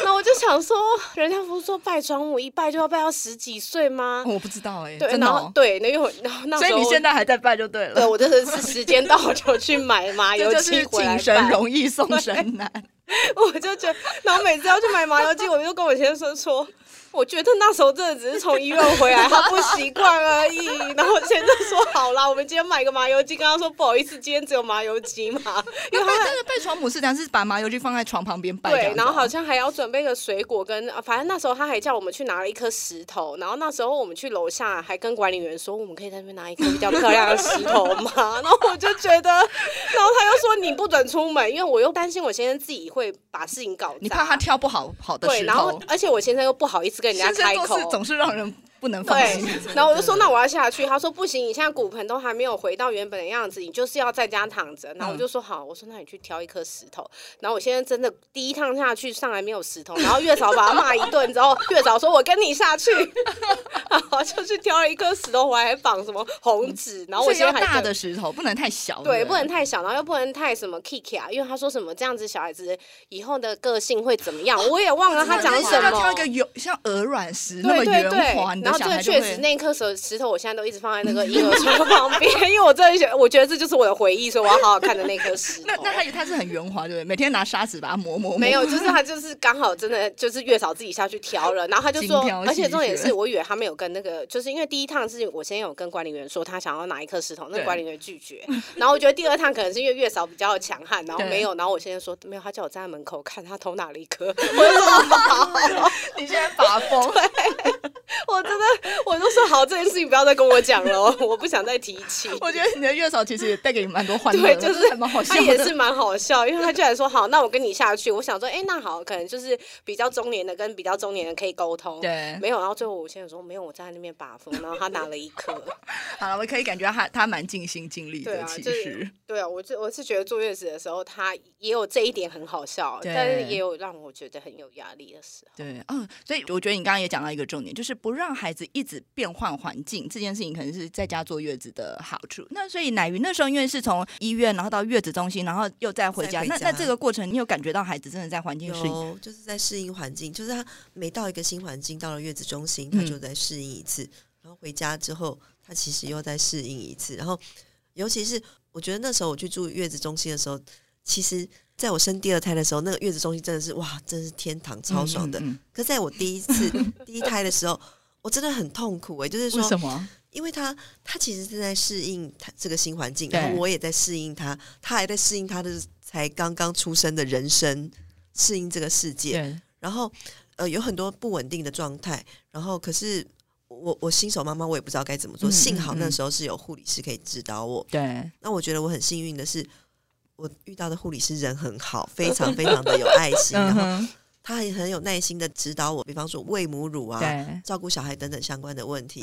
那我就想说，人家不是说拜床母一拜就要拜到十几岁吗？铺我不知道哎，对。然后对，那因为然后那所以你现在还在拜就对了。对我真的是时间到我就去买麻 油这就是鸡回神。容易送神难。我就觉得，然后每次要去买麻油鸡，我就跟我先生说。我觉得那时候真的只是从医院回来，他不习惯而已。然后现在说好啦，我们今天买个麻油鸡，跟他说不好意思，今天只有麻油鸡嘛。因为他那个被床母是但，是把麻油鸡放在床旁边摆。对，然后好像还要准备个水果跟，反正那时候他还叫我们去拿了一颗石头。然后那时候我们去楼下还跟管理员说，我们可以在那边拿一颗比较漂亮的石头吗？然后我就觉得，然后他又说你不准出门，因为我又担心我先生自己会把事情搞。你怕他挑不好好的石头。对，然后而且我先生又不好意思跟人家开口，总是让人。不能放心。然后我就说，那我要下去。他说不行，你现在骨盆都还没有回到原本的样子，你就是要在家躺着。然后我就说好，我说那你去挑一颗石头。然后我现在真的第一趟下去上来没有石头，然后月嫂把他骂一顿之后，月嫂说我跟你下去，然后就去挑了一颗石头，我还绑什么红纸。然后我现在大的石头不能太小，对，不能太小，然后又不能太什么 Kiki 啊，因为他说什么这样子小孩子以后的个性会怎么样，我也忘了他讲什么。挑一个有像鹅卵石那么圆滑，然后这个确实那。那颗石石头，我现在都一直放在那个婴儿床旁边，因为我真的觉，我觉得这就是我的回忆，所以我要好好看的那颗石头。那那它它是很圆滑，对不对？每天拿砂纸把它磨磨。没有，就是他就是刚好真的就是月嫂自己下去挑了，然后他就说，而且重点是我以为他没有跟那个，就是因为第一趟是我先有跟管理员说他想要拿一颗石头，那管理员拒绝。然后我觉得第二趟可能是因为月嫂比较强悍，然后没有，然后我现在说没有，他叫我站在门口看他偷拿了一颗。我说 你现在发疯，我真的我都说好，这件事情不要。再跟我讲了，我不想再提起。我觉得你的月嫂其实也带给你蛮多欢乐，对，就是蛮好笑。他也是蛮好笑，因为他居然说好，那我跟你下去。我想说，哎，那好，可能就是比较中年的跟比较中年的可以沟通。对，没有。然后最后我现在说没有，我站在那边把风，然后他拿了一颗。好了，我可以感觉他他蛮尽心尽力的。其实，对啊，我是我是觉得坐月子的时候，他也有这一点很好笑，但是也有让我觉得很有压力的时候。对，嗯，所以我觉得你刚刚也讲到一个重点，就是不让孩子一直变换环境这件事情，可能是。在家坐月子的好处，那所以乃云那时候因为是从医院，然后到月子中心，然后又再回家，那那这个过程，你有感觉到孩子真的在环境适应，就是在适应环境，就是他每到一个新环境，到了月子中心，他就在适应一次，然后回家之后，他其实又在适应一次，然后尤其是我觉得那时候我去住月子中心的时候，其实在我生第二胎的时候，那个月子中心真的是哇，真是天堂，超爽的。可在我第一次 第一胎的时候，我真的很痛苦哎，就是说什么？因为他他其实正在适应他这个新环境，然后我也在适应他，他还在适应他的才刚刚出生的人生，适应这个世界。然后呃有很多不稳定的状态，然后可是我我新手妈妈我也不知道该怎么做，幸好那时候是有护理师可以指导我。对，那我觉得我很幸运的是，我遇到的护理师人很好，非常非常的有爱心，然后。他也很有耐心的指导我，比方说喂母乳啊，照顾小孩等等相关的问题。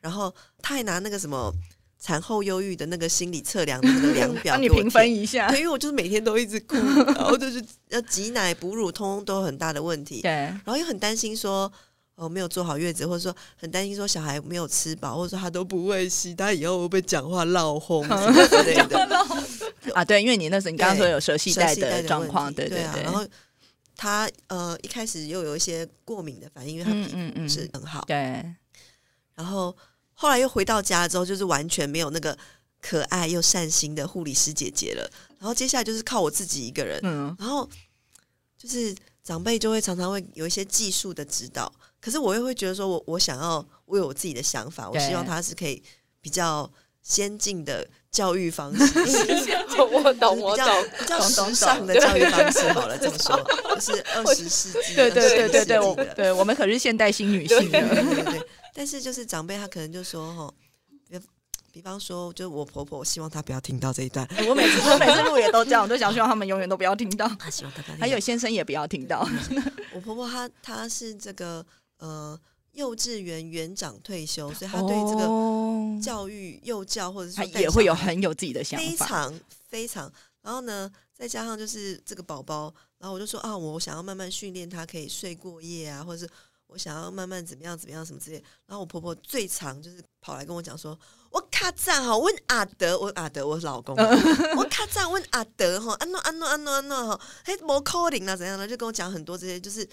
然后他还拿那个什么产后忧郁的那个心理测量的那个量 表，帮你评分一下。对，因为我就是每天都一直哭，然后就是要挤奶、哺乳，通通都有很大的问题。对，然后又很担心说哦没有做好月子，或者说很担心说小孩没有吃饱，或者说他都不会吸，他以后会不会讲话闹哄之类的。啊，对，因为你那时候你刚刚说有舌系带的状况，对对对，然后。他呃一开始又有一些过敏的反应，因为他皮肤不是很好。对。然后后来又回到家之后，就是完全没有那个可爱又善心的护理师姐姐了。然后接下来就是靠我自己一个人。嗯。然后就是长辈就会常常会有一些技术的指导，可是我又会觉得说，我我想要我有我自己的想法，我希望他是可以比较先进的。教育方式，我懂，我懂，比较时尚的教育方式好了，这么说，就 是二十世纪，对对对对对，我对我们可是现代新女性，对对对。但是就是长辈他可能就说哈，比比方说，就我婆婆，我希望她不要听到这一段。我每次我每次录也都这样，我都想希望他们永远都不要听到。还有先生也不要听到。我婆婆她她是这个呃。幼稚园园长退休，所以她对这个教育幼教或者是也会有很有自己的想法，非常非常。然后呢，再加上就是这个宝宝，然后我就说啊，我想要慢慢训练他可以睡过夜啊，或者是我想要慢慢怎么样怎么样什么之类。然后我婆婆最常就是跑来跟我讲说，我卡赞哈问阿德，问阿德我老公，我卡赞问阿德哈，安诺安诺安诺安诺哈，嘿，莫 calling 啊怎样的，就跟我讲很多这些，就是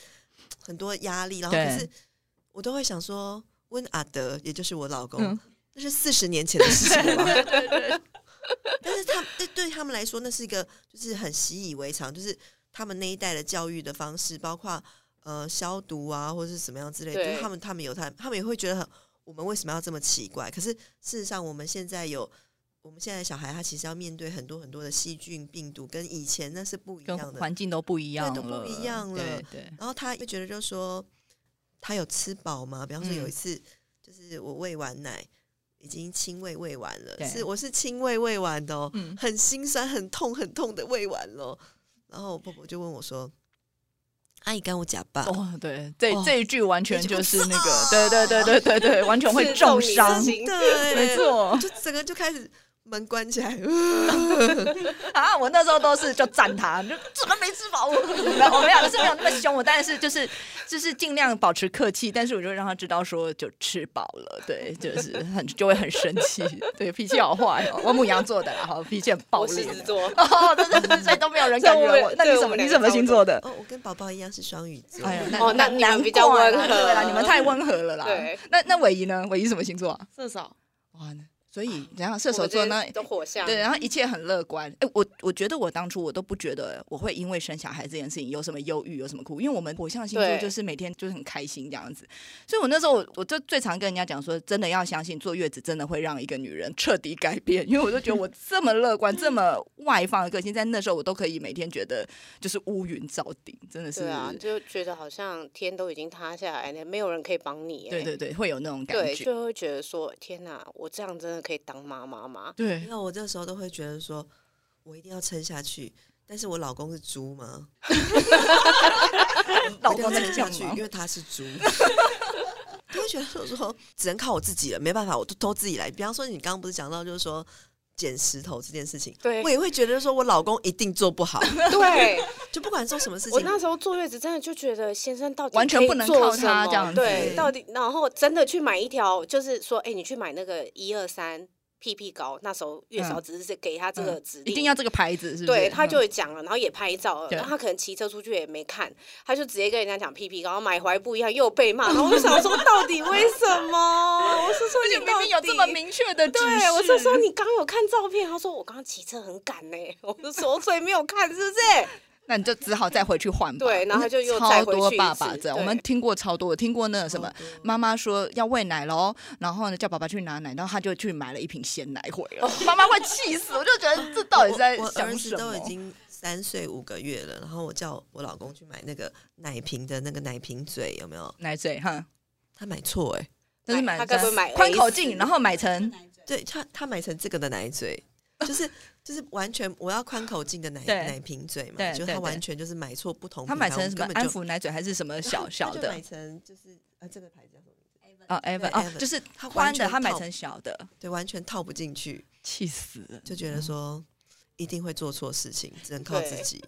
很多压力，然后可是。我都会想说，问阿德，也就是我老公，那是四十年前的事情了。但是他对对他们来说，那是一个就是很习以为常，就是他们那一代的教育的方式，包括呃消毒啊，或者是什么样之类的，就是他们他们有他，他们也会觉得很，我们为什么要这么奇怪？可是事实上，我们现在有。我们现在的小孩，他其实要面对很多很多的细菌、病毒，跟以前那是不一样的。环境都不一样了，对都不一样了对对，然后他会觉得，就是说，他有吃饱吗？比方说有一嗯次，就是我喂完奶，已经亲喂喂完了，是我是亲喂喂完的哦，嗯。很心酸、很痛、很痛的喂完了。然后我婆婆就问我说：“阿姨，干我假爸？”哦，对，这哦。这一句完全就是那啊个，对对对对对对，完全会刺重伤，对，没，错。就整个就开始门关起来，啊！我那时候都是就赞他，就怎么没吃饱？我没有，是没有那么凶，我但是就是就是尽量保持客气，但是我就让他知道说就吃饱了，对，就是很就会很生气，对，脾气好坏哦，我母羊座的啦，好，脾气很暴我狮。子座，哦，对对对，所以都没有人感觉我。那你什么？你什么星座的？哦，我跟宝宝一样是双鱼座。哎呀，哦那你们比较温和对啦，你们太温和了啦。对，那那伟仪呢？伟仪什么星座啊？射手，哇，所以然后射手座呢？都火象，对，然后一切很乐观。哎，我我觉得我当初我都不觉得我会因为生小孩这件事情有什么忧郁，有什么苦，因为我们火象星座就是每天就是很开心这样子。所以我那时候我我就最常跟人家讲说，真的要相信坐月子真的会让一个女人彻底改变，因为我就觉得我 这么乐观、这么外放的个性，在那时候我都可以每天觉得就是乌云罩顶，真的是。对啊，就觉得好像天都已经塌下来了，没有人可以帮你。哎对对对，会有那种感对，觉。就会觉得说，天哪，我这样真的可以当妈妈吗？对那我这时候都会觉得说，我一定要撑下去。但是我老公是猪吗？老公撑下去，因为他是猪。他会觉得说说只能靠我自己了，没办法，我都都自己来。比方说，你刚刚不是讲到就是说捡石头这件事情，对我也会觉得说我老公一定做不好，对，就不管做什么事情，我那时候坐月子真的就觉得先生到底完全可以不能靠做什么他这样子对，到底然后真的去买一条，就是说，哎，你去买那个一二三 PP 膏，那时候月嫂只是给他这个指令，一定要这个牌子，是不是？对，他嗯就会讲了，然后也拍照了，然后他可能骑车出去也没看，他就直接跟人家讲屁屁，然后买回来不一样，又被骂，然后我就想说，到底为什么？我是说你明明有这么明确的对，我是说你刚有看照片，他说我刚刚骑车很赶呢，我就说所以没有看，是不是？那你就只好再回去换吧。对然后他就又超多再回去一次爸爸这样，我们听过超多，我听过那个什么妈妈说要喂奶喽，然后呢叫爸爸去拿奶，然后他就去买了一瓶鲜奶回来，妈妈会气死，我就觉得 这到底是在我我儿子想什么？都已经三岁五个月了，然后我叫我老公去买那个奶瓶的那个奶瓶嘴，有没有？奶嘴哈，他买错哎、但是买他该不会买宽口径，然后买成对他他买成这个的奶嘴，就是 就是完全我要宽口径的奶奶瓶嘴嘛，就他完全就是买错不同品牌，他买成什么安我根本就抚奶嘴还是什么小小的？就买成就是啊这个牌子叫什么名字？哦 Evan 对哦就是他宽的，完全他买成小的，对，完全套不进去，气死了，就觉得说一定会做错事情，只能靠自己。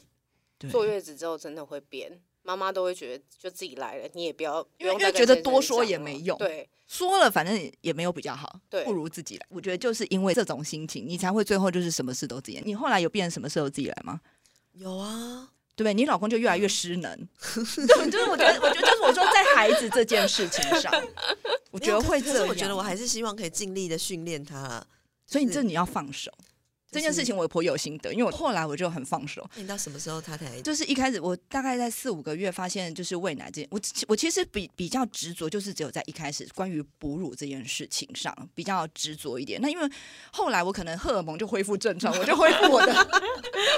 对。坐月子之后真的会变，妈妈都会觉得就自己来了，你也不要，因为不因为觉得多说也没用对说了，反正也也没有比较好，对不如自己来。我觉得就是因为这种心情，你才会最后就是什么事都自己来。你后来有变成什么事都自己来吗？有啊，对不对？你老公就越来越失能，对，就是我觉得，我觉得就是我说在孩子这件事情上，我觉得会这样。我觉得我还是希望可以尽力的训练他所以你这你要放手。这件事情我颇有心得，因为我后来我就很放手。你到什么时候他才就是一开始我大概在四五个月发现，就是喂奶这件，我我其实比比较执着，就是只有在一开始关于哺乳这件事情上比较执着一点。那因为后来我可能荷尔蒙就恢复正常，我就恢复我的，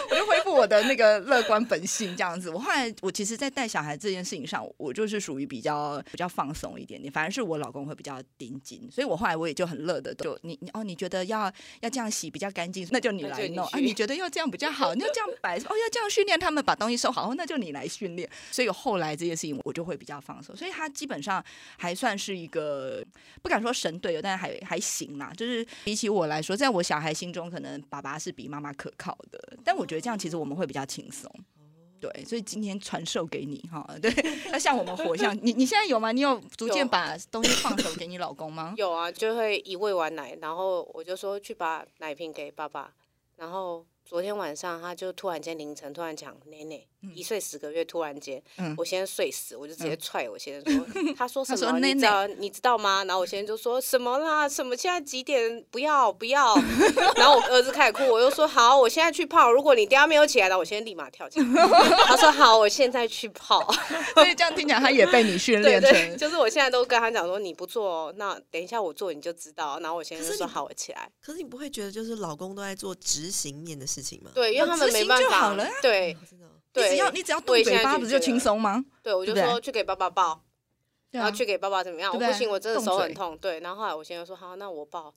我就恢复我的那个乐观本性这样子。我后来我其实，在带小孩这件事情上，我就是属于比较比较放松一点点，反而是我老公会比较盯紧，所以我后来我也就很乐的，就你你哦，你觉得要要这样洗比较干净，那就你来弄啊，你去你觉得要这样比较好，你要这样摆哦，要这样训练他们把东西收好，哦那就你来训练。所以后来这件事情我就会比较放手，所以他基本上还算是一个不敢说神队友，但是还还行啦。就是比起我来说，在我小孩心中，可能爸爸是比妈妈可靠的，但我觉得这样其实我们会比较轻松。对，所以今天传授给你哈，对，要像我们火象，你你现在有吗？你有逐渐把东西放手给你老公吗？有啊，就会一喂完奶，然后我就说去把奶瓶给爸爸，然后昨天晚上他就突然间凌晨突然讲奶奶，一岁十个月突然间，嗯我先生睡死，我就直接踹我先生说，他说什么？他说内你知道你知道吗？然后我先生就说什么啦？什么现在几点？不要不要！然后我儿子开始哭，我又说好，我现在去泡。如果你等一下没有起来，了我先生立马跳起来。他说好，我现在去泡。所以这样听起来，他也被你训对练成对，就是我现在都跟他讲说，你不做哦，那等一下我做你就知道。然后我先生就说好，我起来。可是你不会觉得就是老公都在做执行面的事情吗？对，因为他们没办法。对，你只要你只要动嘴巴，不是就轻松吗？对，我就说去给爸爸抱，然后去给爸爸怎么样？我不行，我真的手很痛。对，然后后来我先生说好，那我抱。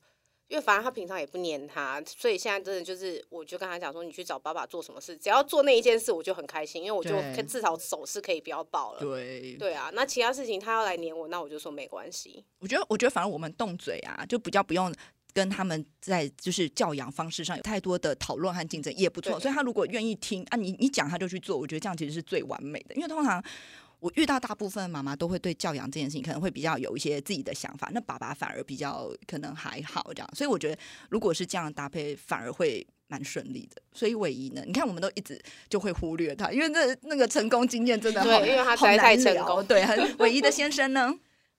因为反正他平常也不黏他，所以现在真的就是，我就跟他讲说，你去找爸爸做什么事，只要做那一件事，我就很开心，因为我就可至少手是可以不要抱了。对，对啊，那其他事情他要来黏我，那我就说没关系。我觉得，我觉得反正我们动嘴啊，就比较不用跟他们在就是教养方式上有太多的讨论和竞争，也不错。所以他如果愿意听啊，你你讲他就去做，我觉得这样其实是最完美的。因为通常我遇到大部分妈妈都会对教养这件事情可能会比较有一些自己的想法，那爸爸反而比较可能还好这样。所以我觉得如果是这样搭配，反而会。蛮顺利的，所以唯一呢，你看我们都一直就会忽略他，因为那那个成功经验真的好，对因为他实好在太成功对，很唯一的先生呢，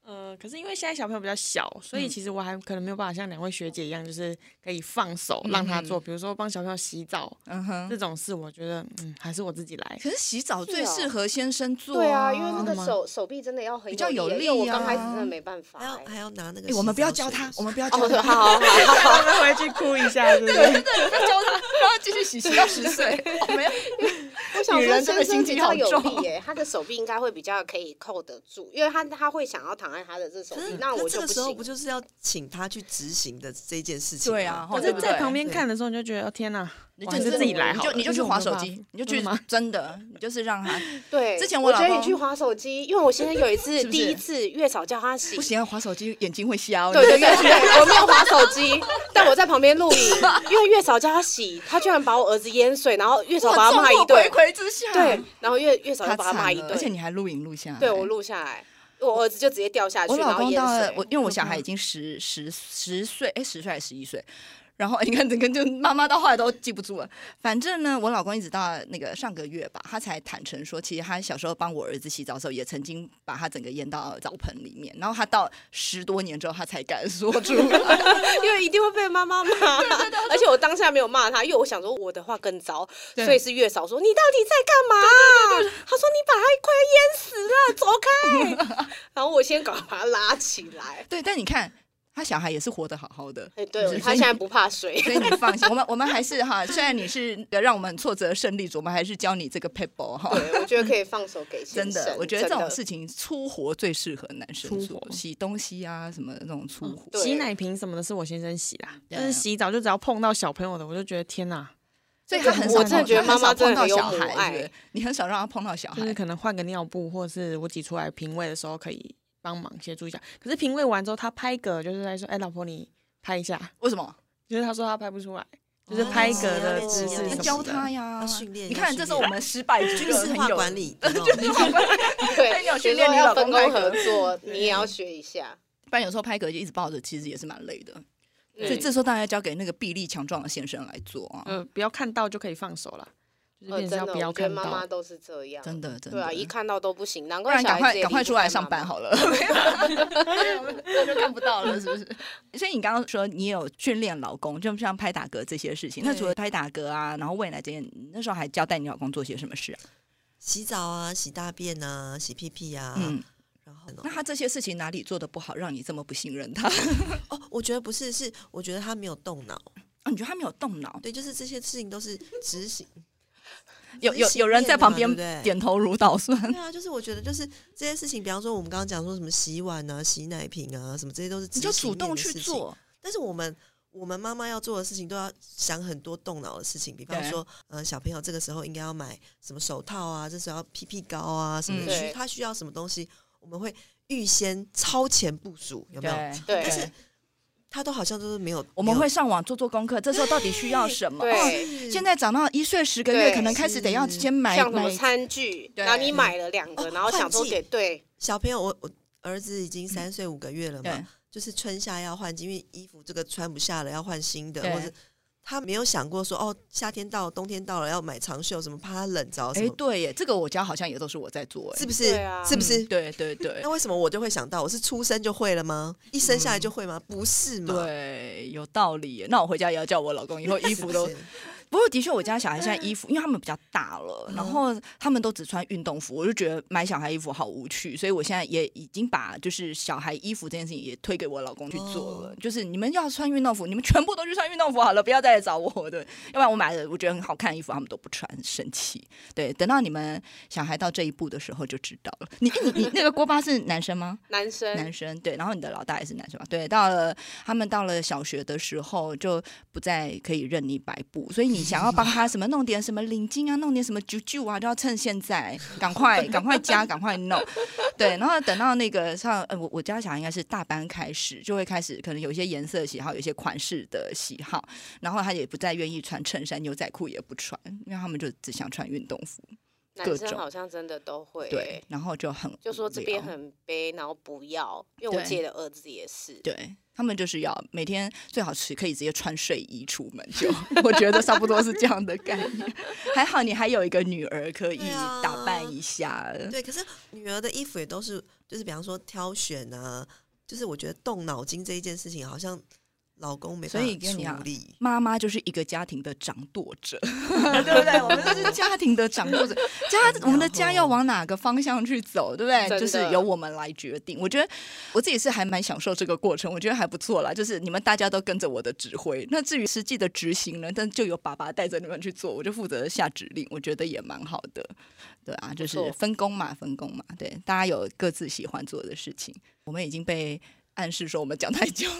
呃，可是因为现在小朋友比较小，所以嗯其实我还可能没有办法像两位学姐一样，就是可以放手嗯让他做，比如说帮小朋友洗澡嗯哼这，种事，我觉得嗯还是我自己来。可是洗澡最适合先生做、对啊，因为那个真的手手臂真的要很比较有力啊，我刚开始啊真的没办法还要欸。还要拿那个。我们不要教他，我们不要教他，好好好。我们回去哭一下，对不是？不要教他，然后继续洗，洗到十岁。哦，没有，我想说先生比较有力耶，他的手臂应该会比较可以扣得住，因为他他会想要躺在他的这手可是，那我这个时候不。就是要请他去执行的这件事情？对啊可是，在旁边看的时候，你就觉得哦天哪，我还就是自己来好。你就你就去划手机，你就去真的吗？真的，你就是让他 对，之前我我觉得你去划手机，因为我现在有一次 第一次月嫂叫他洗不，行，划手机眼睛会瞎哦。对对对对，我没有划手机，但我在旁边录影，因为月嫂叫他洗，他居然把我儿子淹水，然后月嫂把他骂一顿，睽睽之下，对，然后月月嫂他就把他骂一顿，而且，你还录影录下来。对我录下来，我儿子就直接掉下去，我老然后淹公到了。我，因为我小孩已经十十十岁，哎，十岁还是十一岁。然后你看，整个就妈妈到后来都记不住了。反正呢，我老公一直到那个上个月吧，他才坦诚说，其实他小时候帮我儿子洗澡的时候，也曾经把他整个淹到澡盆里面。然后他到十多年之后，他才敢说出来。因为一定会被妈妈骂，而且我当下没有骂他，因为我想说我的话更糟，所以是月嫂说你到底在干嘛？他说你把他快淹死了，走开。然后我先赶快把他拉起来。对，但你看他小孩也是活得好好的。哎，是对他现在不怕水。所以你放心，我们我们还是哈，虽然你是让我们挫折胜利组，我们还是教你这个 paper 哈。对，我觉得可以放手给先生真的，我觉得这种事情粗活最适合男生做，洗东西啊什么的那种粗活。对洗奶瓶什么的是我先生洗啦，对但是洗澡就只要碰到小朋友的，我就觉得天哪，所以他很少我真的觉得妈妈碰到小孩，你很少让他碰到小孩。就是可能换个尿布，或者是我挤出来瓶喂的时候可以帮忙协助一下。可是评委完之后，他拍嗝就是在说：“哎，老婆你拍一下。为什么？”就是他说他拍不出来，就是拍嗝的姿势教他呀训练你看，这是我们失败之军事化管理。理，有管理对，你训练你老要分工公合作，你也要学一下。不然有时候拍嗝就一直抱着，其实也是蛮累的。所以嗯这时候大家交给那个臂力强壮的先生来做啊，呃，不要看到就可以放手了，就是呃，真的，变成要不要看到。妈妈都是这样，真的真的。对啊，一看到都不行，难不怪赶快赶快出来上班好了，那 就看不到了，是不是？所以你刚刚说你有训练老公，就像拍打嗝这些事情。那除了拍打嗝啊，然后喂奶这些，你那时候还交代你老公做些什么事啊？洗澡啊、洗大便啊、洗屁屁啊，嗯，然后那他这些事情哪里做的不好，让你这么不信任他？哦，我觉得不是，是我觉得他没有动脑，哦，你觉得他没有动脑？对，就是这些事情都是执行。有有有人在旁边点头如捣蒜。对啊，就是我觉得就是这些事情，比方说我们刚刚讲说什么洗碗啊、洗奶瓶啊，什么这些都是你就主动去。做，但是我们我们妈妈要做的事情都要想很多动脑的事情，比方对说，呃，小朋友这个时候应该要买什么手套啊，这时候要屁屁膏啊，什么需、对他需要什么东西，我们会预先超前部署，有没有？对但是他都好像都是没有，我们会上网做做功课，这时候到底需要什么？现在长到一岁十个月，可能开始得要是先买像什么买餐具，对。然后你买了两个，哦然后想说给对。小朋友，我我儿子已经三岁五个月了嘛，就是春夏要换季，因为衣服这个穿不下了，要换新的，或者他没有想过说哦，夏天到了，冬天到了要买长袖，什么怕他冷着什哎，么，对耶，这个我家好像也都是我在做，哎是不是？对啊是不是？嗯对对对那为什么我就会想到，我是出生就会了吗？一生下来就会吗？不是吗？对，有道理。那我回家也要叫我老公以后衣服都是不过的确，我家小孩现在衣服，因为他们比较大了，然后他们都只穿运动服，我就觉得买小孩衣服好无趣，所以我现在也已经把就是小孩衣服这件事情也推给我老公去做了。哦就是你们要穿运动服，你们全部都去穿运动服好了，不要再来找我对，要不然我买的我觉得很好看的衣服，他们都不穿，生气。对，等到你们小孩到这一步的时候就知道了。你你你那个锅巴是男生吗？男生男生对，然后你的老大也是男生嘛，对，到了他们到了小学的时候，就不再可以任你摆布，所以你想要帮他什么弄点什么领巾啊，弄点什么啾啾啊，就要趁现在赶快赶快加，赶快弄，对，然后等到那个像呃我我家小孩应该是大班开始就会开始可能有一些颜色喜好，有一些款式的喜好，然后他也不再愿意穿衬衫，牛仔裤也不穿，因为他们就只想穿运动服，各男生种好像真的都会、对欸，，然后就很就说这边很悲，然后不要，因为我对姐的儿子也是，对他们就是要每天最好是可以直接穿睡衣出门就，我觉得差不多是这样的概念。还好你还有一个女儿可以打扮一下，对，可是女儿的衣服也都是，就是比方说挑选啊，就是我觉得动脑筋这一件事情，好像老公没所办法以跟你讲处理。妈妈就是一个家庭的掌舵者，对不对？我们都是家庭的掌舵者，家我们的家要往哪个方向去走，对不对？就是由我们来决定。我觉得我自己是还蛮享受这个过程，我觉得还不错啦。就是你们大家都跟着我的指挥，那至于实际的执行呢，但就由爸爸带着你们去做，我就负责下指令，我觉得也蛮好的。对啊，就是分工嘛，分工嘛，对，大家有各自喜欢做的事情。我们已经被暗示说我们讲太久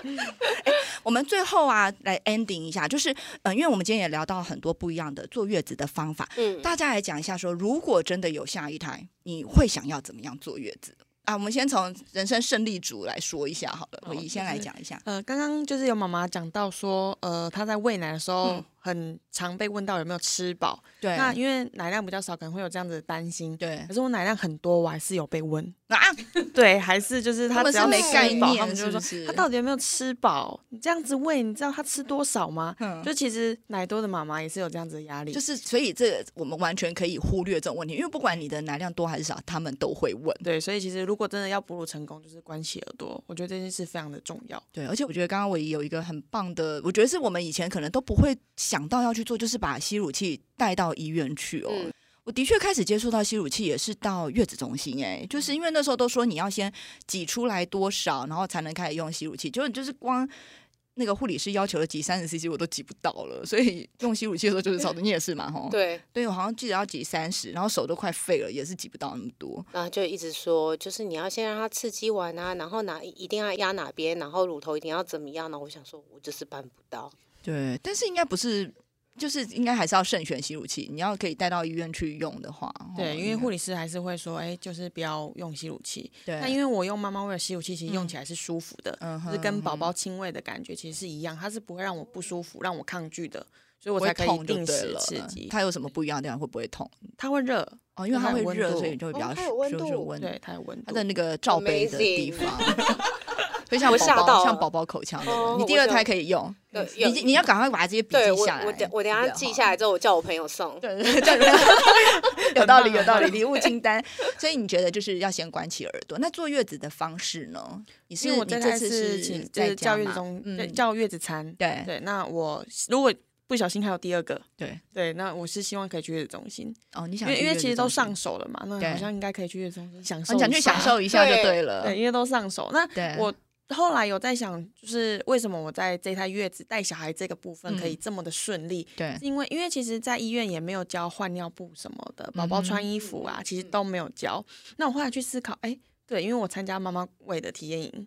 我们最后啊，来 ending 一下，就是呃，因为我们今天也聊到很多不一样的坐月子的方法，嗯，大家来讲一下说，如果真的有下一胎，你会想要怎么样坐月子啊？我们先从人生胜利组来说一下好了，好我怡先就是来讲一下。呃，刚刚就是有妈妈讲到说，呃，她在喂奶的时候嗯很常被问到有没有吃饱。对，那因为奶量比较少，可能会有这样子的担心。对可是我奶量很多，我还是有被问。啊，对，还是就是他只要没概饱，念他们就是说他到底有没有吃饱？你这样子喂，你知道他吃多少吗？嗯就其实奶多的妈妈也是有这样子的压力。就是所以这个我们完全可以忽略这种问题，因为不管你的奶量多还是少，他们都会问。对，所以其实如果真的要哺乳成功，就是关系耳朵，我觉得这件事非常的重要。对，而且我觉得刚刚我也有一个很棒的，我觉得是我们以前可能都不会想到要去做，就是把吸乳器带到医院去哦。嗯我的确开始接触到吸乳器也是到月子中心、哎，就是因为那时候都说你要先挤出来多少，然后才能开始用吸乳器，结果就是光。那个护理师要求的挤三十 CC 我都挤不到了，所以用吸乳器的时候就是超多。你也是嘛？吼，对，对我好像记得要挤三十，然后手都快废了，也是挤不到那么多。然后就一直说，就是你要先让它刺激完啊，然后哪一定要压哪边，然后乳头一定要怎么样呢？我想说，我就是办不到。对，但是应该不是，就是应该还是要慎选吸乳器。你要可以带到医院去用的话，哦对，因为护理师还是会说，哎，就是不要用吸乳器。对，那因为我用妈妈喂的吸乳器，其实用起来是舒服的，嗯就是跟宝哼宝亲喂的感觉其实是一样，它是不会让我不舒服、让我抗拒的，所以我才可以痛就定时对了刺激。它有什么不一样的地方？会不会痛？它会热，哦，因为它它会热，所以就会比较哦它有温度就是温对，它有温度。它的那个罩杯的地方，会像我宝宝吓到像宝宝口腔的哦。你第二胎可以用，对，你你要赶快把这些笔记下来。我等我等下记下来之后，我叫我朋友送。对，对对，有道理，有道理，礼物清单。所以你觉得就是要先关起耳朵。那坐月子的方式呢？你是因为我你这次是请就在是叫月子中，叫月子餐。对对，那我如果不小心还有第二个，对。对，那我是希望可以去月子中心，哦，你想因为因为其实都上手，了嘛，那对好像应该可以去月子中心享哦受，你想去享。受一下就对对了。对，因为都上手。那对，我后来有在想，就是为什么我在这胎月子带小孩这个部分可以嗯这么的顺利？对因为因为其实，在医院也没有教换尿布什么的，宝宝嗯穿衣服啊，其实都没有教。那我后来去思考，哎，对，因为我参加妈妈喂的体验营，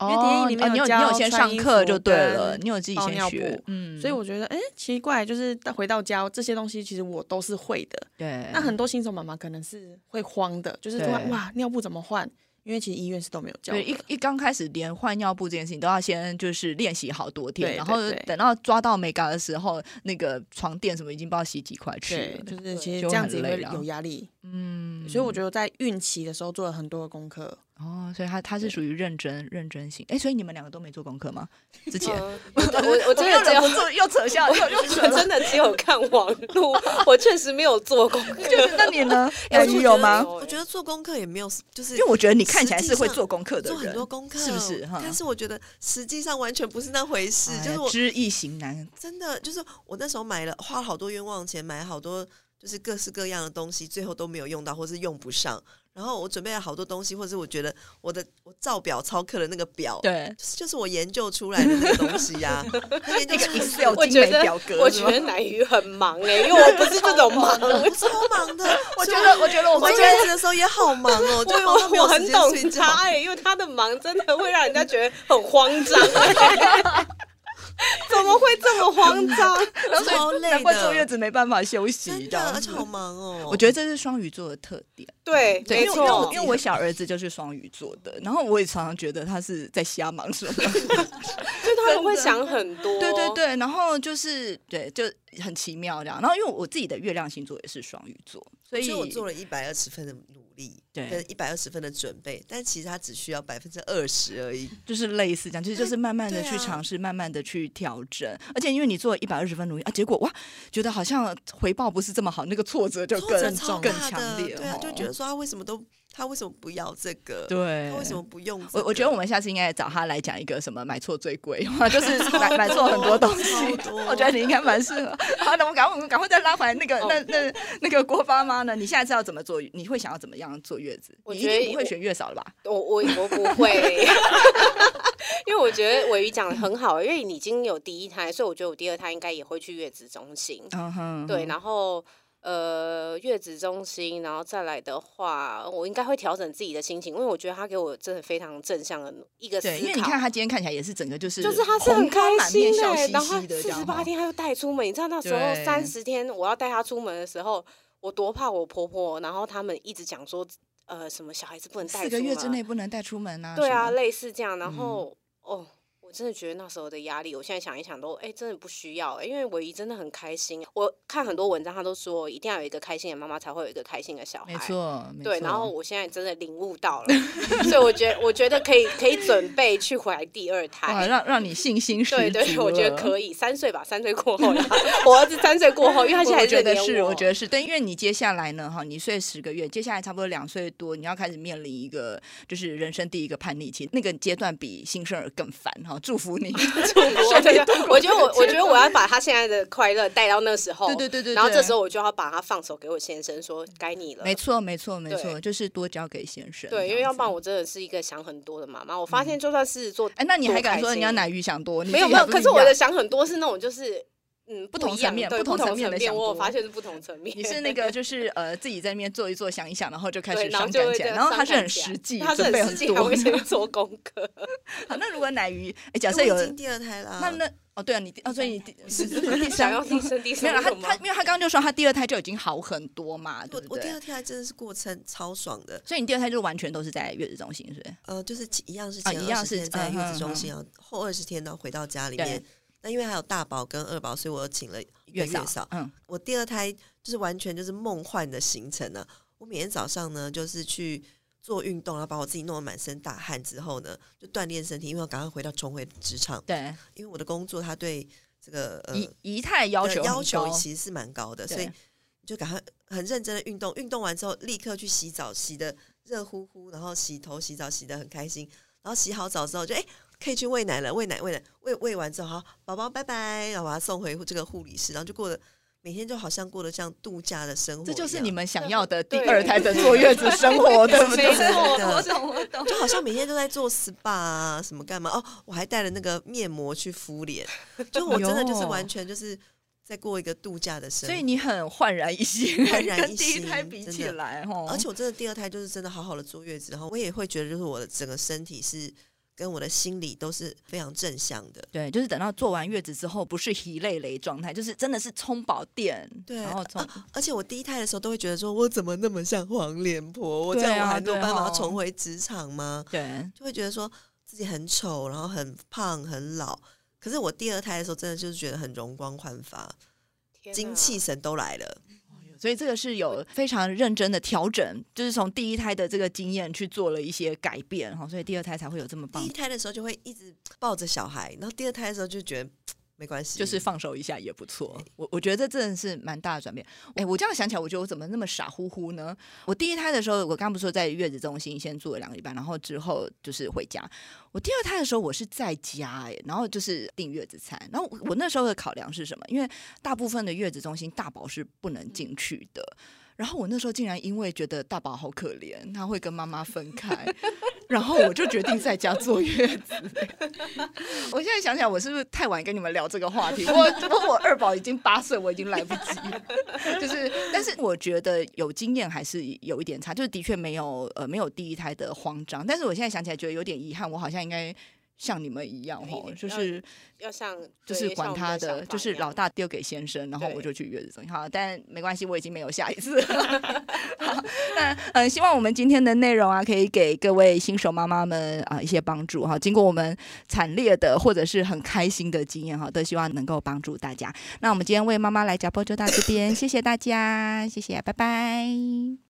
因为体验营里面哦你有你教有先上课服就对了，你有自己先学布，嗯，所以我觉得，哎，奇怪，就是到回到家这些东西，其实我都是会的。对，那很多新手妈妈可能是会慌的，就是突然哇，尿布怎么换？因为其实医院是都没有教的。对一一刚开始连换尿布这件事情都要先就是练习好多天，然后等到抓到美感的时候，那个床垫什么已经不知道洗几块去对，了，就是其实就这样子会有压力。嗯，所以我觉得在孕期的时候做了很多的功课，哦，所以他他是属于认真认真型。哎，所以你们两个都没做功课吗？之前嗯我我我真的只有又忍不住又扯下，又又扯我了。真的只有看网路，我确实没有做功课。就是那你呢？有吗？我觉得做功课也没有，就是因为我觉得你看起来是会做功课的做，很多功课，是不是？哈但是我觉得实际上完全不是那回事，哎就是我知易行难。真的就是我那时候买了，花了好多冤枉钱，买好多就是各式各样的东西，最后都没有用到，或是用不上。然后我准备了好多东西，或是我觉得我的我照表操课的那个表，对，就是就是我研究出来的那个东西呀、他研究那个出来 Excel 精我觉得美表格，我觉得奶鱼很忙哎、因为我不是这种忙，我超忙的，我觉得，我觉得我我们坐月子的时候也好忙哦，就我很懂他哎、因为他的忙真的会让人家觉得很慌张、哎 怎么会这么慌张？超累难怪坐月，子没办法休息，真的，这样而且好忙哦。我觉得这是双鱼座的特点，对，对，没因为因为我错因。为我小儿子就是双鱼座的，然后我也常常觉得他是在瞎忙什么，就他们会想很多，对对对，然后就是对，就很奇妙这样。然后因为我自己的月亮星座也是双鱼座，所以所以我做了一百二十分的努力，对跟一百二十分的准备，但其实他只需要百分之二十而已。就是类似这样，其实就是慢慢的去尝试，慢慢的去调整。而且因为你做了一百二十分努力啊，结果哇，觉得好像回报不是这么好，那个挫折就更折更强烈，对啊，就哦觉得说他为什么都他为什么不要这个？对他为什么不用这个？我我觉得我们下次应该找他来讲一个什么买错最贵，就是买买错很多东西。我觉得你应该蛮适合。好，那我们赶快我们赶快再拉回来那个、哦那那那个郭爸妈呢？你下次要怎么做？你会想要怎么样坐月子？我觉得定不会选月嫂了吧？我我我不会，因为我觉得伟宇讲的很好，因为你已经有第一胎，所以我觉得我第二胎应该也会去月子中心。嗯哼，对，然后呃，月子中心，然后再来的话，我应该会调整自己的心情，因为我觉得他给我真的非常正向的一个思考。对，因为你看他今天看起来也是整个就是就是他是很开、心哎、笑嘻然后四。十八天他又带出门，你知道那时候对三十天我要带他出门的时候，我多怕我婆婆，然后他们一直讲说，呃，什么小孩子不能带出门，四个月之内不能带出门啊？对啊，类似这样。然后、哦，我真的觉得那时候的压力，我现在想一想都，哎，真的不需要、欸，因为唯一真的很开心。我看很多文章，他都说一定要有一个开心的妈妈，才会有一个开心的小孩。没错，没对，然后我现在真的领悟到了，所以我觉得我觉得可以可以准备去怀第二哇，胎。让让你信心十足对对，我觉得。可以，三岁吧，三岁过后。我儿子三岁过后，因为他现在我还觉得是，我我觉得是对，因为你接下来呢，哈，你睡十个月，接下来差不多两岁多，你要开始面临一个就是人生第一个叛逆期，那个阶段比新生儿更烦哈。祝福你，祝福我，我觉得我，我觉得我要把他现在的快乐带到那时候。对对对对然后这时候我就要把他放手给我先生，说该你了。没错，没错，没错，就是多交给先生。对，因为要不然我真的是一个想很多的妈妈。我发现就算狮子座，哎，那你还敢说人家奶？奶鱼想多？没有没有，可是我的想很多是那种就是嗯不同层面不同层层面，的想我有发现是不同层面。你是那个 就是呃自己在那边做一做想一想，然后就开，始伤感起来，然后他是很实际，他是很实际，还多会。先做功课。好，那如果奶鱼，哎，假哎设有已经第二胎了，那那哦对啊，你第哦所以你想三要第生第没有了，他他因为他刚刚就说他第二胎就已经好很多嘛，对不对我我第二？胎真的是过程超爽的，所以你第二胎就完全都是在月子中心，是不是？呃，就是一样是前啊一样是在月嗯子中心啊，后二十天呢回到家里面。那因为还有大宝跟二宝，所以我请了月嫂。嗯，我第二胎就是完全就是梦幻的行程呢、我每天早上呢就是去做运动，然后把我自己弄得满身大汗之后呢，就锻炼身体，因为我赶快回到重回职场。对，因为我的工作它对这个呃仪仪态要求的要求其实是蛮高的，所以就赶快很认真的运动，运动完之后立刻去洗澡，洗的热乎乎，然后洗头、洗澡，洗的很开心。然后洗好澡之后就哎、可以去喂奶了，喂奶喂奶喂喂完之后，好宝宝拜拜，然后把他送回这个护理室，然后就过了每天就好像过得像度假的生活这就是你们想要的第二胎的坐月子生活，对不对？我懂，我懂。就好像每天都在做 SPA 啊，什么干嘛哦？我还带了那个面膜去敷脸，就我真的就是完全就是在过一个度假的生活。所以你很焕然一新，焕然一跟第一胎新比起真的来哦，而且我真的第二胎就是真的好好的坐月子，然后我也会觉得就是我的整个身体是跟我的心理都是非常正向的。对，就是等到做完月子之后，不是疲累累状态，就是真的是充饱电，对然后从、而且我第一胎的时候都会觉得说，我怎么那么像黄脸婆？我这样我还没有办法哦重回职场吗？对就会觉得说自己很丑，然后很胖、很老。可是我第二胎的时候，真的就是觉得很容光焕发，精气神都来了。所以这个是有非常认真的调整，就是从第一胎的这个经验去做了一些改变哈，所以第二胎才会有这么棒第一。胎的时候就会一直抱着小孩，然后第二胎的时候就觉得没关系，就是放手一下也不错，我我觉得这真的是蛮大的转变。哎，我这样想起来，我觉得我怎么那么傻乎乎呢？我第一胎的时候，我刚不是说在月子中心先住了两个礼拜，然后之后就是回家。我第二胎的时候，我是在家哎，然后就是订月子餐。然后我我那时候的考量是什么？因为大部分的月子中心大宝是不能进去的。然后我那时候竟然因为觉得大宝好可怜，他会跟妈妈分开，然后我就决定在家坐月子。我现在想想，我是不是太晚跟你们聊这个话题？我我我二宝已经八岁，我已经来不及。就是，但是我觉得有经验还是有一点差，就是的确没有呃没有第一胎的慌张。但是我现在想起来觉得有点遗憾，我好像应该像你们一样哈，就是要像就是管他的，就是老大大丢给先生，然后我就去月子中心。好，但没关系，我已经没有下一次。好，那呃，希望我们今天的内容啊，可以给各位新手妈妈们啊、一些帮助哈。经过我们惨烈的或者是很开心的经验哈，都希望能够帮助大家。那我们今天为妈妈来讲播就到这边，谢谢大家，谢谢，拜拜。